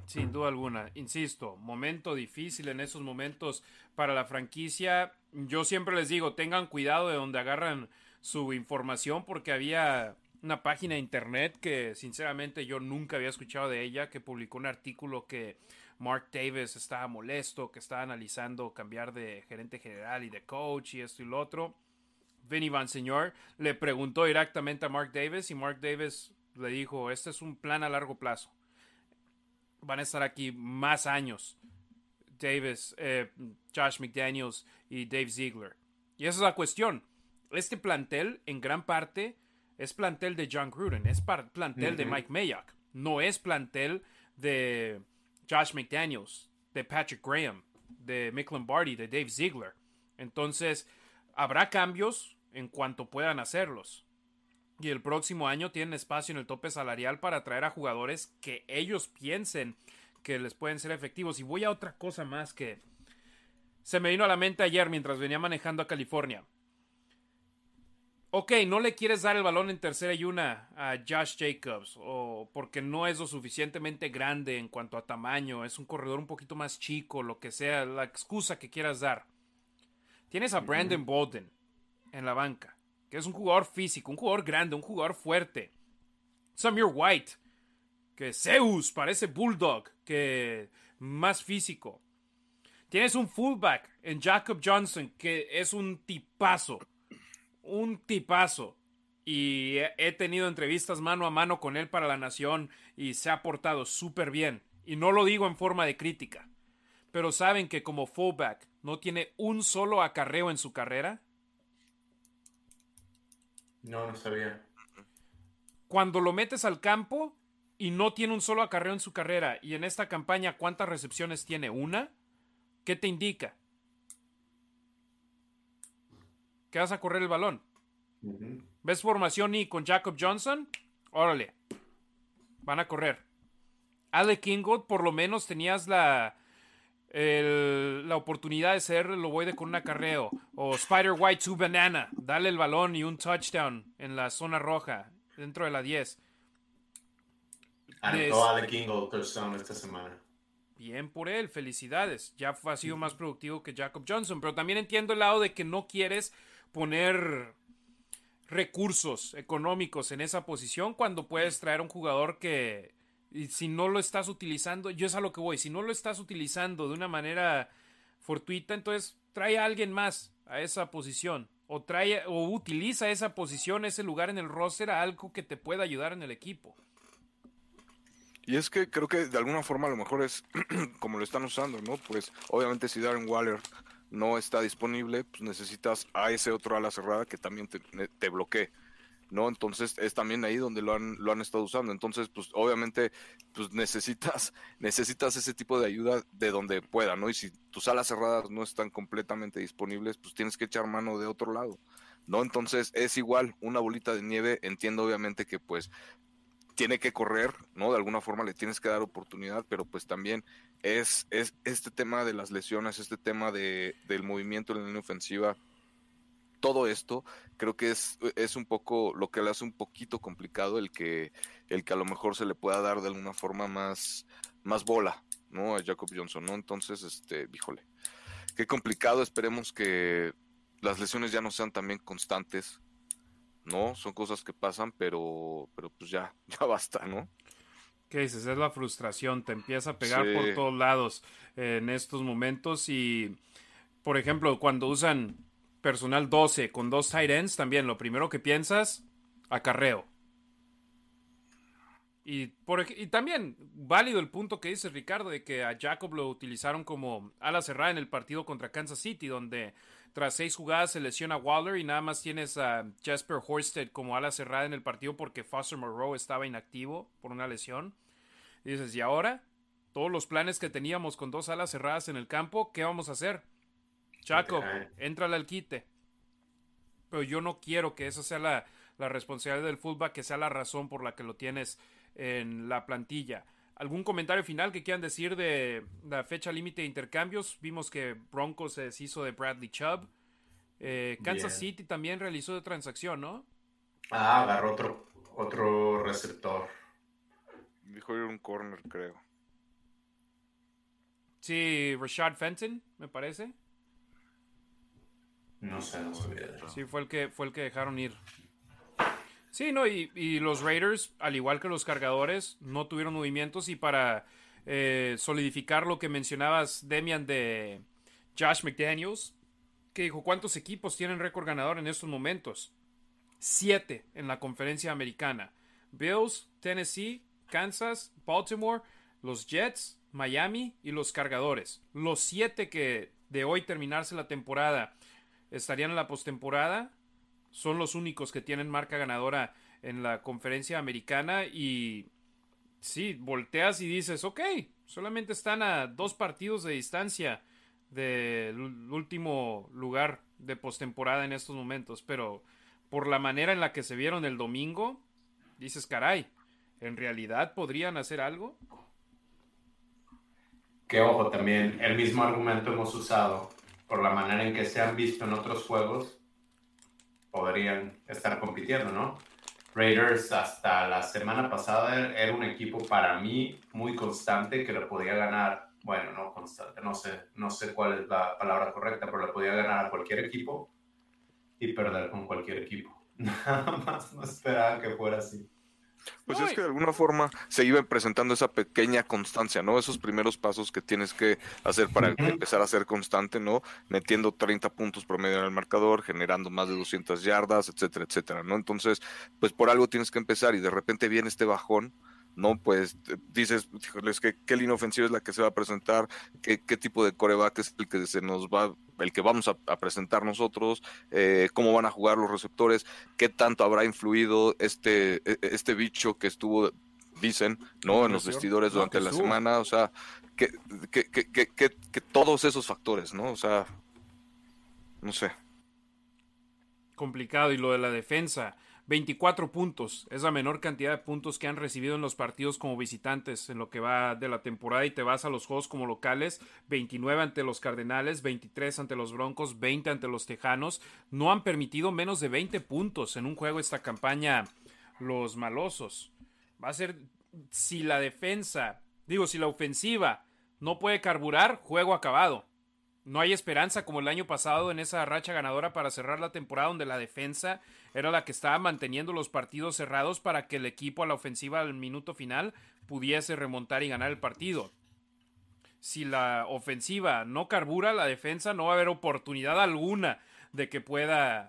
Sin duda alguna, insisto, momento difícil en esos momentos para la franquicia. Yo siempre les digo, tengan cuidado de donde agarran su información porque había una página de internet que sinceramente yo nunca había escuchado de ella, que publicó un artículo que Mark Davis estaba molesto, que estaba analizando cambiar de gerente general y de coach y esto y lo otro. Vinny Van Señor le preguntó directamente a Mark Davis y Mark Davis le dijo, este es un plan a largo plazo. Van a estar aquí más años. Davis, eh, Josh McDaniels y Dave Ziegler. Y esa es la cuestión. Este plantel, en gran parte, es plantel de John Gruden, es plantel de Mike Mayock. No es plantel de Josh McDaniels, de Patrick Graham, de Mick Lombardi, de Dave Ziegler. Entonces, habrá cambios en cuanto puedan hacerlos. Y el próximo año tienen espacio en el tope salarial para atraer a jugadores que ellos piensen que les pueden ser efectivos. Y voy a otra cosa más que se me vino a la mente ayer mientras venía manejando a California. Ok, no le quieres dar el balón en tercera y una a Josh Jacobs, o porque no es lo suficientemente grande en cuanto a tamaño, es un corredor un poquito más chico, lo que sea, la excusa que quieras dar. Tienes a Brandon Bolden en la banca, que es un jugador físico, un jugador grande, un jugador fuerte. Samir White, que Zeus parece Bulldog, que más físico. Tienes un fullback en Jacob Johnson, que es un tipazo un tipazo. Y he tenido entrevistas mano a mano con él para la Nación y se ha portado súper bien. Y no lo digo en forma de crítica. Pero saben que como fullback no tiene un solo acarreo en su carrera. No, no sabía. Cuando lo metes al campo y no tiene un solo acarreo en su carrera, y en esta campaña, ¿cuántas recepciones tiene? ¿Una? ¿Qué te indica? Que vas a correr el balón. ¿Ves formación y con Jacob Johnson? Órale, van a correr. Ale Kingold, por lo menos tenías la, la oportunidad de ser el ovoide con un acarreo. O Spider White to Banana, dale el balón y un touchdown en la zona roja, dentro de la 10. Anotó Ale Kingold touchdown esta semana. Bien por él, felicidades. Ya ha sido más productivo que Jacob Johnson. Pero también entiendo el lado de que no quieres poner recursos económicos en esa posición cuando puedes traer un jugador que si no lo estás utilizando, yo es a lo que voy, si no lo estás utilizando de una manera fortuita, entonces trae a alguien más a esa posición o trae o utiliza esa posición, ese lugar en el roster a algo que te pueda ayudar en el equipo. Y es que creo que de alguna forma a lo mejor es como lo están usando, ¿no? Pues obviamente si Darren Waller no está disponible, pues necesitas a ese otro ala cerrada que también te, te bloquee. ¿no? Entonces es también ahí donde lo han, lo han estado usando. Entonces, pues obviamente, pues necesitas, necesitas ese tipo de ayuda de donde pueda, ¿no? Y si tus alas cerradas no están completamente disponibles, pues tienes que echar mano de otro lado, ¿no? Entonces es igual, una bolita de nieve, entiendo obviamente que pues tiene que correr, ¿no? De alguna forma le tienes que dar oportunidad, pero pues también es, es este tema de las lesiones, este tema de, del movimiento en la línea ofensiva, todo esto creo que es, es un poco lo que le hace un poquito complicado el que, el que a lo mejor se le pueda dar de alguna forma más, más bola, ¿no? A Jacob Johnson, ¿no? Entonces, este, híjole, qué complicado, esperemos que las lesiones ya no sean también constantes, ¿no? Son cosas que pasan, pero, pero pues ya, ya basta, ¿no? ¿Qué dices? Es la frustración, te empieza a pegar por todos lados en estos momentos y, por ejemplo, cuando usan personal 12 con dos tight ends, también lo primero que piensas, acarreo. Y, por, y también válido el punto que dice Ricardo de que a Jacob lo utilizaron como ala cerrada en el partido contra Kansas City, donde tras seis jugadas se lesiona Waller y nada más tienes a Jasper Horsted como ala cerrada en el partido porque Foster Moreau estaba inactivo por una lesión. Y dices, ¿y ahora? Todos los planes que teníamos con dos alas cerradas en el campo, ¿qué vamos a hacer? Jacob, entra al quite. Pero yo no quiero que esa sea la, la responsabilidad del fullback, que sea la razón por la que lo tienes en la plantilla. ¿Algún comentario final que quieran decir de la fecha límite de intercambios? Vimos que Broncos se deshizo de Bradley Chubb. Eh, Kansas City también realizó de transacción, ¿no? Ah, agarró otro, otro receptor. Dijo ir un corner, creo. Sí, Rashad Fenton, me parece. No sé, no sabía. Sí, fue el que, fue el que dejaron ir. Sí, no, y, los Raiders, al igual que los cargadores, no tuvieron movimientos y para eh, solidificar lo que mencionabas, Demian, de Josh McDaniels, que dijo, ¿cuántos equipos tienen récord ganador en estos momentos? Siete en la conferencia americana. Bills, Tennessee, Kansas, Baltimore, los Jets, Miami y los cargadores. Los siete que de hoy terminarse la temporada estarían en la postemporada son los únicos que tienen marca ganadora en la conferencia americana y sí, volteas y dices, ok, solamente están a dos partidos de distancia del último lugar de postemporada en estos momentos, pero por la manera en la que se vieron el domingo, dices, caray, ¿en realidad podrían hacer algo? Que ojo, también el mismo argumento hemos usado por la manera en que se han visto en otros juegos podrían estar compitiendo, ¿no? Raiders hasta la semana pasada era un equipo para mí muy constante que le podía ganar, bueno, no constante, no sé, no sé cuál es la palabra correcta, pero le podía ganar a cualquier equipo y perder con cualquier equipo. Nada más no esperaba que fuera así. Pues es que de alguna forma se iba presentando esa pequeña constancia, ¿no? Esos primeros pasos que tienes que hacer para empezar a ser constante, ¿no? Metiendo 30 puntos promedio en el marcador, generando más de 200 yardas, etcétera, etcétera, ¿no? Entonces, pues por algo tienes que empezar y de repente viene este bajón, ¿no? Pues dices, híjoles, ¿qué, qué línea ofensiva es la que se va a presentar, qué, qué tipo de coreback es el que se nos va, el que vamos a, presentar nosotros, eh, cómo van a jugar los receptores, qué tanto habrá influido este, e, e, este bicho que estuvo, dicen, ¿no? En los vestidores durante la semana, o sea, que, que, que, que todos esos factores, ¿no? O sea, no sé. Complicado y lo de la defensa 24 puntos. Es la menor cantidad de puntos que han recibido en los partidos como visitantes en lo que va de la temporada y te vas a los juegos como locales. 29 ante los Cardenales, 23 ante los Broncos, 20 ante los Tejanos. No han permitido menos de 20 puntos en un juego esta campaña los malosos. Va a ser si la defensa, digo, si la ofensiva no puede carburar, juego acabado. No hay esperanza como el año pasado en esa racha ganadora para cerrar la temporada donde la defensa era la que estaba manteniendo los partidos cerrados para que el equipo a la ofensiva al minuto final pudiese remontar y ganar el partido. Si la ofensiva no carbura, la defensa no va a haber oportunidad alguna de que pueda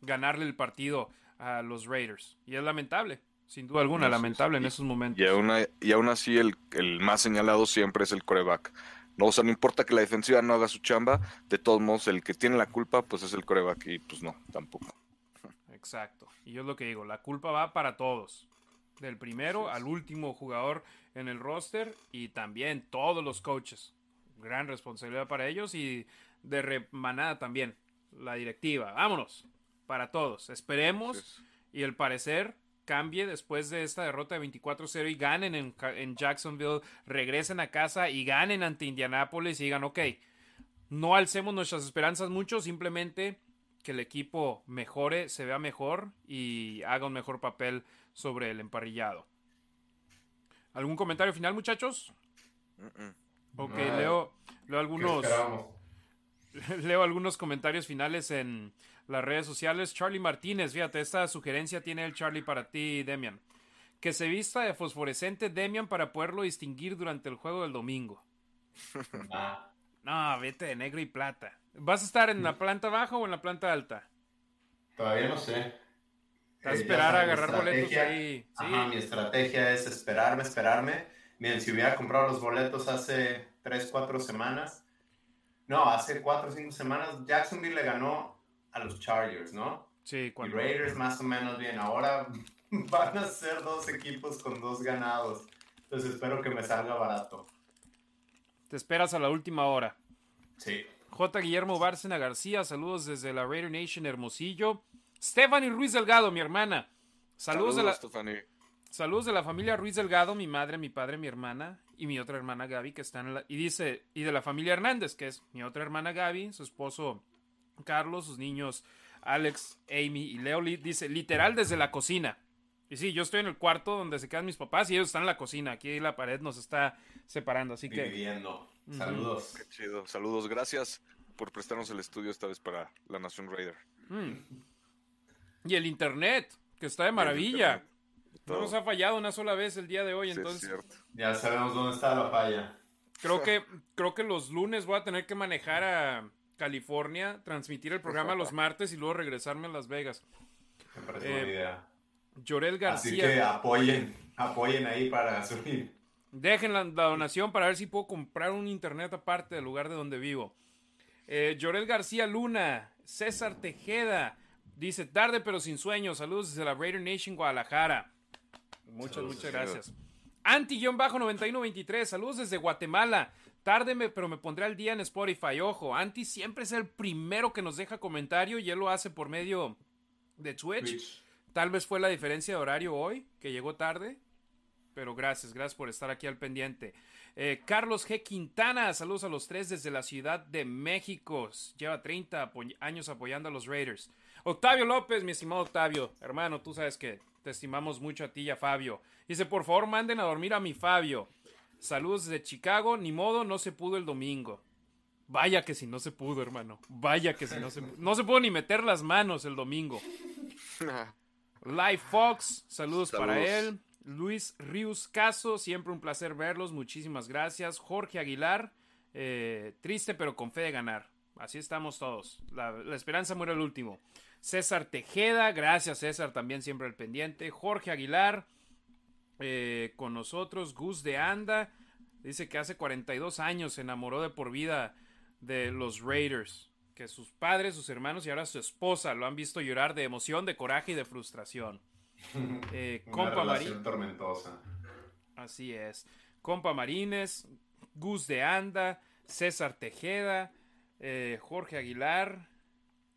ganarle el partido a los Raiders. Y es lamentable, sin duda alguna, lamentable en esos momentos. Y aún, y aún así el, el, más señalado siempre es el coreback. No, o sea, no importa que la defensiva no haga su chamba, de todos modos el que tiene la culpa pues es el coreback y pues no, tampoco. Exacto. Y yo es lo que digo, la culpa va para todos. Del primero al último jugador en el roster y también todos los coaches. Gran responsabilidad para ellos y de remanada también. La directiva. Vámonos. Para todos. Esperemos y el parecer cambie después de esta derrota de 24-0 y ganen en, en, Jacksonville, regresen a casa y ganen ante Indianapolis y digan, ok, no alcemos nuestras esperanzas mucho, simplemente que el equipo mejore, se vea mejor y haga un mejor papel sobre el emparrillado. ¿Algún comentario final, muchachos? Ok, leo, leo algunos. Leo algunos comentarios finales en las redes sociales. Charlie Martínez, fíjate, esta sugerencia tiene el Charlie para ti, Demian. Que se vista de fosforescente Demian para poderlo distinguir durante el juego del domingo. Ah. No, vete de negro y plata. ¿Vas a estar en la planta baja o en la planta alta? Todavía no sé. a esperar a agarrar boletos ahí. Sí. mi estrategia es esperarme, esperarme. Miren, si hubiera comprado los boletos hace 3, 4 semanas, no, hace 4 o 5 semanas, Jacksonville le ganó a los Chargers, ¿no? Sí, cuando... Y Raiders más o menos bien. Ahora van a ser dos equipos con dos ganados. Entonces espero que me salga barato. Te esperas a la última hora. Sí. J. Guillermo Bárcena García, saludos desde la Raider Nation Hermosillo. Stephanie Ruiz Delgado, mi hermana. Saludos, de la Saludos de la familia Ruiz Delgado, mi madre, mi padre, mi hermana y mi otra hermana Gaby que están en la, y dice y de la familia Hernández, que es mi otra hermana Gaby, su esposo Carlos, sus niños Alex, Amy y Leo dice literal desde la cocina. Y sí, yo estoy en el cuarto donde se quedan mis papás y ellos están en la cocina. Aquí la pared nos está separando, así que. Viviendo. Saludos. Qué chido. Saludos. Gracias por prestarnos el estudio esta vez para la Nación Raider. Mm. Y el internet, que está de maravilla. No nos ha fallado una sola vez el día de hoy, entonces. Ya sabemos dónde está la falla. Creo que, creo que los lunes voy a tener que manejar a California, transmitir el programa los martes y luego regresarme a Las Vegas. Me parece buena eh, idea. Llorel García. Así que apoyen, apoyen ahí para subir. Dejen la, donación para ver si puedo comprar un internet aparte del lugar de donde vivo. Eh, Llorel García Luna, César Tejeda, dice tarde pero sin sueño. Saludos desde la Raider Nation Guadalajara. Muchas, muchas gracias. Anti-9123, saludos desde Guatemala. Tarde, pero me pondré al día en Spotify. Ojo, Anti siempre es el primero que nos deja comentario y él lo hace por medio de Twitch. Tal vez fue la diferencia de horario hoy, que llegó tarde. Pero gracias, gracias por estar aquí al pendiente. Eh, Carlos G. Quintana, saludos a los tres desde la Ciudad de México. Lleva 30 años apoyando a los Raiders. Octavio López, mi estimado Octavio, hermano, tú sabes que te estimamos mucho a ti y a Fabio. Dice, por favor, manden a dormir a mi Fabio. Saludos desde Chicago, ni modo, no se pudo el domingo. Vaya que si no se pudo, hermano. Vaya que si no se pudo. No se pudo ni meter las manos el domingo. Live Fox, saludos, para él. Luis Rius Caso, siempre un placer verlos, muchísimas gracias. Jorge Aguilar, eh, triste pero con fe de ganar. Así estamos todos. La, esperanza muere el último. César Tejeda, gracias César, también siempre al pendiente. Jorge Aguilar, eh, con nosotros. Gus de Anda, dice que hace 42 años se enamoró de por vida de los Raiders que sus padres, sus hermanos y ahora su esposa lo han visto llorar de emoción, de coraje y de frustración. Eh, compa relación tormentosa. Así es. Compa Marines, Gus de Anda, César Tejeda, eh, Jorge Aguilar,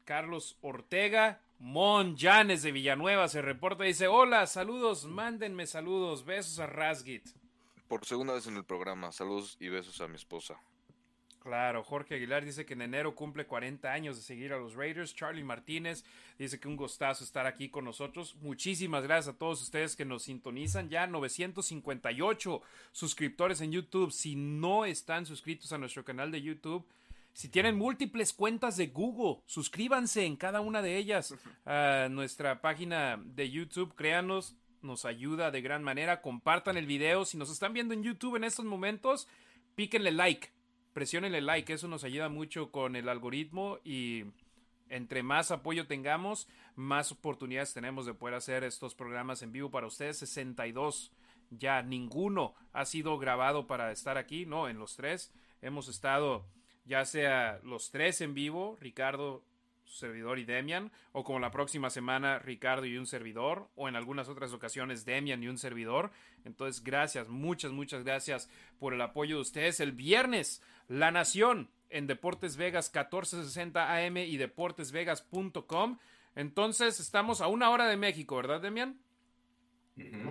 Carlos Ortega, Mon Janes de Villanueva se reporta y dice: Hola, saludos, mándenme saludos, besos a Rasgit. Por segunda vez en el programa, saludos y besos a mi esposa. Claro, Jorge Aguilar dice que en enero cumple 40 años de seguir a los Raiders. Charlie Martínez dice que un gustazo estar aquí con nosotros. Muchísimas gracias a todos ustedes que nos sintonizan. Ya 958 suscriptores en YouTube. Si no están suscritos a nuestro canal de YouTube, si tienen múltiples cuentas de Google, suscríbanse en cada una de ellas a nuestra página de YouTube. Créanos, nos ayuda de gran manera. Compartan el video. Si nos están viendo en YouTube en estos momentos, píquenle like presionen el like, eso nos ayuda mucho con el algoritmo y entre más apoyo tengamos, más oportunidades tenemos de poder hacer estos programas en vivo para ustedes. 62 ya ninguno ha sido grabado para estar aquí, no, en los tres hemos estado ya sea los tres en vivo, Ricardo servidor y Demian, o como la próxima semana Ricardo y un servidor, o en algunas otras ocasiones Demian y un servidor. Entonces, gracias, muchas, muchas gracias por el apoyo de ustedes. El viernes, La Nación en Deportes Vegas 1460 AM y deportesvegas.com. Entonces, estamos a una hora de México, ¿verdad, Demian?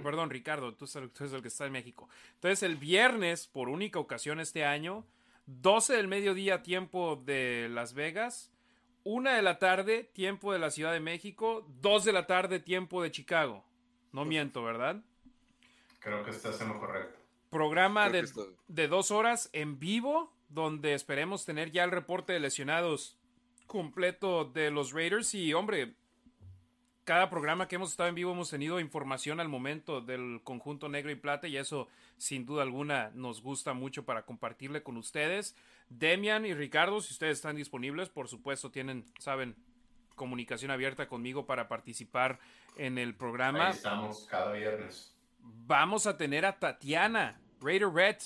perdón, Ricardo, tú, tú eres el que está en México. Entonces, el viernes, por única ocasión este año, 12 del mediodía, tiempo de Las Vegas, 1 de la tarde, tiempo de la Ciudad de México, 2 de la tarde, tiempo de Chicago. No miento, ¿verdad? Creo que estás en lo correcto. Programa de, de, dos horas en vivo, donde esperemos tener ya el reporte de lesionados completo de los Raiders. Y hombre, cada programa que hemos estado en vivo hemos tenido información al momento del conjunto negro y plata y eso sin duda alguna nos gusta mucho para compartirle con ustedes. Demian y Ricardo, si ustedes están disponibles, por supuesto tienen, saben, comunicación abierta conmigo para participar en el programa. Ahí estamos cada viernes. Vamos a tener a Tatiana, Raider Red,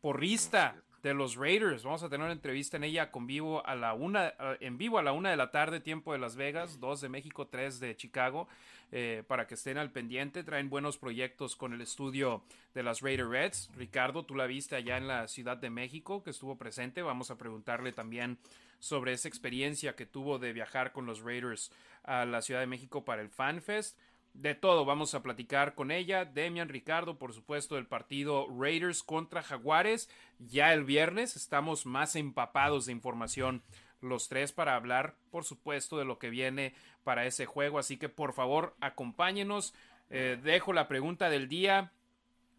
porrista, de los Raiders. Vamos a tener una entrevista en ella con vivo a la una, en vivo a la una de la tarde, tiempo de Las Vegas, dos de México, tres de Chicago, eh, para que estén al pendiente. Traen buenos proyectos con el estudio de las Raider Reds. Ricardo, tú la viste allá en la Ciudad de México, que estuvo presente. Vamos a preguntarle también sobre esa experiencia que tuvo de viajar con los Raiders a la Ciudad de México para el FanFest de todo vamos a platicar con ella. Demian Ricardo, por supuesto, del partido Raiders contra Jaguares. Ya el viernes estamos más empapados de información los tres para hablar, por supuesto, de lo que viene para ese juego. Así que por favor, acompáñenos. Eh, dejo la pregunta del día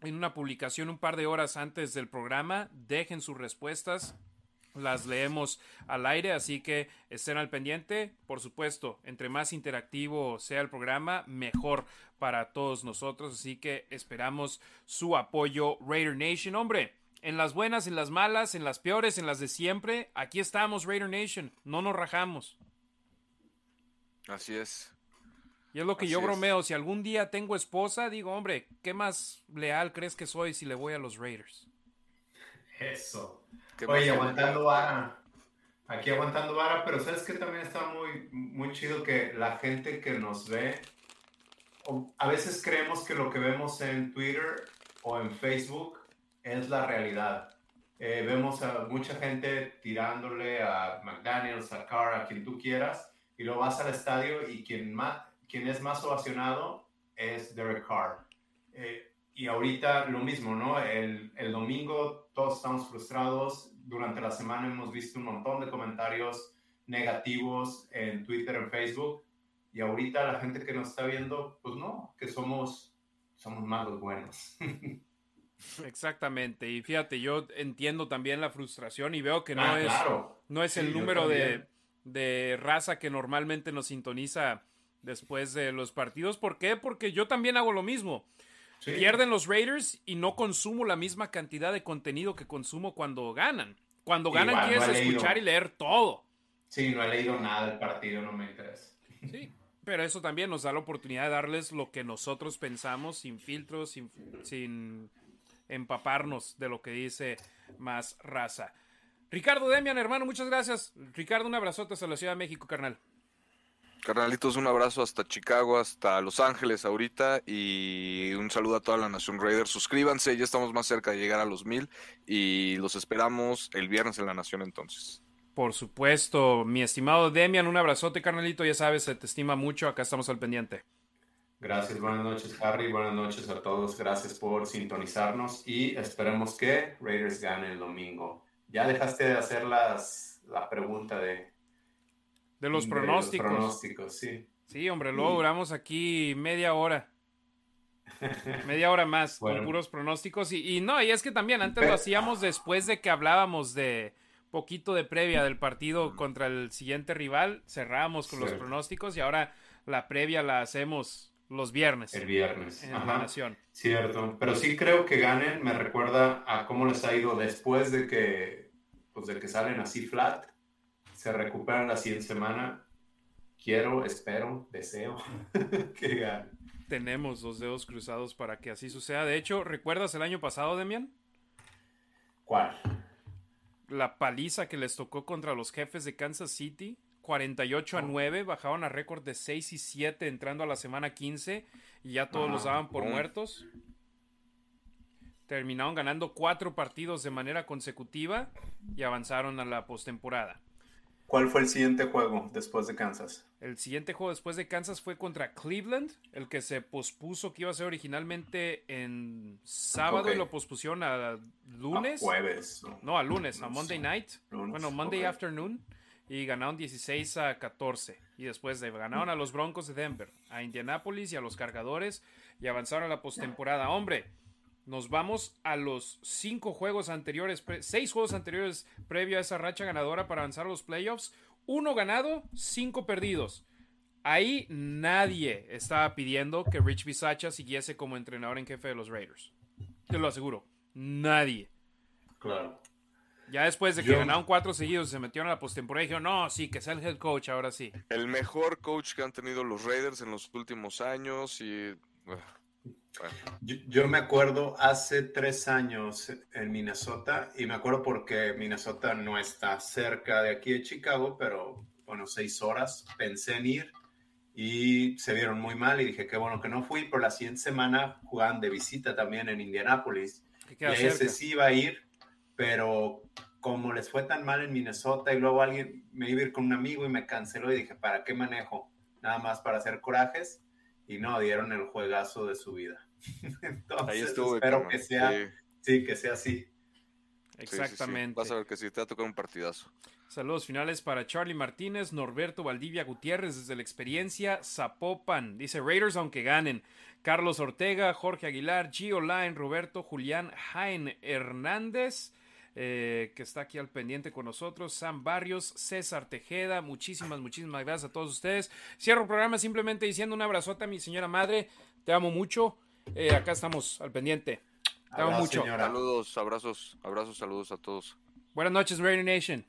en una publicación un par de horas antes del programa. Dejen sus respuestas las leemos al aire, así que estén al pendiente. Por supuesto, entre más interactivo sea el programa, mejor para todos nosotros, así que esperamos su apoyo Raider Nation. Hombre, en las buenas, en las malas, en las peores, en las de siempre, aquí estamos Raider Nation, no nos rajamos. Así es. Y es lo que yo bromeo, si algún día tengo esposa, digo, hombre, ¿qué más leal crees que soy si le voy a los Raiders? Eso. Oye, aguantando vara. Aquí aguantando vara, pero sabes que también está muy, muy chido que la gente que nos ve, a veces creemos que lo que vemos en Twitter o en Facebook es la realidad. Eh, vemos a mucha gente tirándole a McDaniels, a Carr, a quien tú quieras, y lo vas al estadio y quien, más, quien es más ovacionado es Derek Carr. Eh, y ahorita lo mismo, ¿no? El, el, domingo todos estamos frustrados. Durante la semana hemos visto un montón de comentarios negativos en Twitter, en Facebook. Y ahorita la gente que nos está viendo, pues no, que somos, somos malos buenos. Exactamente. Y fíjate, yo entiendo también la frustración y veo que no ah, es, no es el número de, de raza que normalmente nos sintoniza después de los partidos. ¿Por qué? Porque yo también hago lo mismo. Pierden los Raiders y no consumo la misma cantidad de contenido que consumo cuando ganan. Cuando ganan quieres escuchar y leer todo. Sí, no he leído nada del partido, no me interesa. Sí, pero eso también nos da la oportunidad de darles lo que nosotros pensamos, sin filtros, sin, sin empaparnos de lo que dice más raza. Ricardo Demian, hermano, muchas gracias. Ricardo, un abrazote hasta la Ciudad de México, carnal. Carnalitos, un abrazo hasta Chicago, hasta Los Ángeles ahorita y un saludo a toda la Nación Raider. Suscríbanse, ya estamos más cerca de llegar a los mil y los esperamos el viernes en la Nación entonces. Por supuesto, mi estimado Demian, un abrazote, carnalito, ya sabes, se te estima mucho, acá estamos al pendiente. Gracias, buenas noches, Harry, buenas noches a todos, gracias por sintonizarnos y esperemos que Raiders gane el domingo. Ya dejaste de hacer las, la pregunta de de los pronósticos. pronósticos, sí. Sí, hombre, luego duramos aquí media hora. media hora más con puros pronósticos. Y, no, y es que también antes lo hacíamos después de que hablábamos de poquito de previa del partido contra el siguiente rival. Cerrábamos con los pronósticos y ahora la previa la hacemos los viernes. El viernes. En la Nación. Cierto. Pero sí creo que ganen. Me recuerda a cómo les ha ido después de que, pues de que salen así flat se recuperan la siguiente semana. Quiero, espero, deseo que gane. Tenemos los dedos cruzados para que así suceda. De hecho, ¿recuerdas el año pasado, Demian? ¿Cuál? La paliza que les tocó contra los jefes de Kansas City. 48 a 9, bajaron a récord de 6 y 7 entrando a la semana 15 y ya todos los daban por muertos. Terminaron ganando cuatro partidos de manera consecutiva y avanzaron a la postemporada. ¿Cuál fue el siguiente juego después de Kansas? El siguiente juego después de Kansas fue contra Cleveland, el que se pospuso que iba a ser originalmente en sábado y lo pospusieron a lunes. A jueves. No, a lunes, a Monday night. bueno, Monday afternoon. Y ganaron 16 a 14. Y después de, ganaron a los Broncos de Denver, a Indianapolis y a los Cargadores y avanzaron a la postemporada. Hombre, nos vamos a los cinco juegos anteriores, seis juegos anteriores previo a esa racha ganadora para avanzar a los playoffs. Uno ganado, cinco perdidos. Ahí nadie estaba pidiendo que Rich Bisaccia siguiese como entrenador en jefe de los Raiders. Te lo aseguro. Nadie. Claro. Ya después de que ganaron cuatro seguidos y se metieron a la postemporada, dijeron, no, sí, que sea el head coach ahora sí. El mejor coach que han tenido los Raiders en los últimos años y... Yo, me acuerdo hace tres años en Minnesota y me acuerdo porque Minnesota no está cerca de aquí de Chicago, pero bueno, seis horas pensé en ir y se vieron muy mal y dije qué bueno que no fui, pero la siguiente semana jugaban de visita también en Indianápolis y ese sí iba a ir, pero como les fue tan mal en Minnesota y luego alguien me iba a ir con un amigo y me canceló y dije, ¿para qué manejo? Nada más para hacer corajes y no, dieron el juegazo de su vida. Entonces, espero que sea, sí. que sea así. Exactamente. Vas a ver que sí, te va a tocar un partidazo. Saludos finales para Charlie Martínez, Norberto Valdivia Gutiérrez desde la experiencia Zapopan. Dice Raiders aunque ganen. Carlos Ortega, Jorge Aguilar, Gio Line, Roberto Julián Jaén Hernández. Eh, que está aquí al pendiente con nosotros, Sam Barrios, César Tejeda, muchísimas, muchísimas gracias a todos ustedes. Cierro el programa simplemente diciendo un abrazote a mi señora madre, te amo mucho, eh, acá estamos al pendiente. Te amo mucho. Saludos, abrazos, abrazos, saludos a todos. Buenas noches, Raider Nation.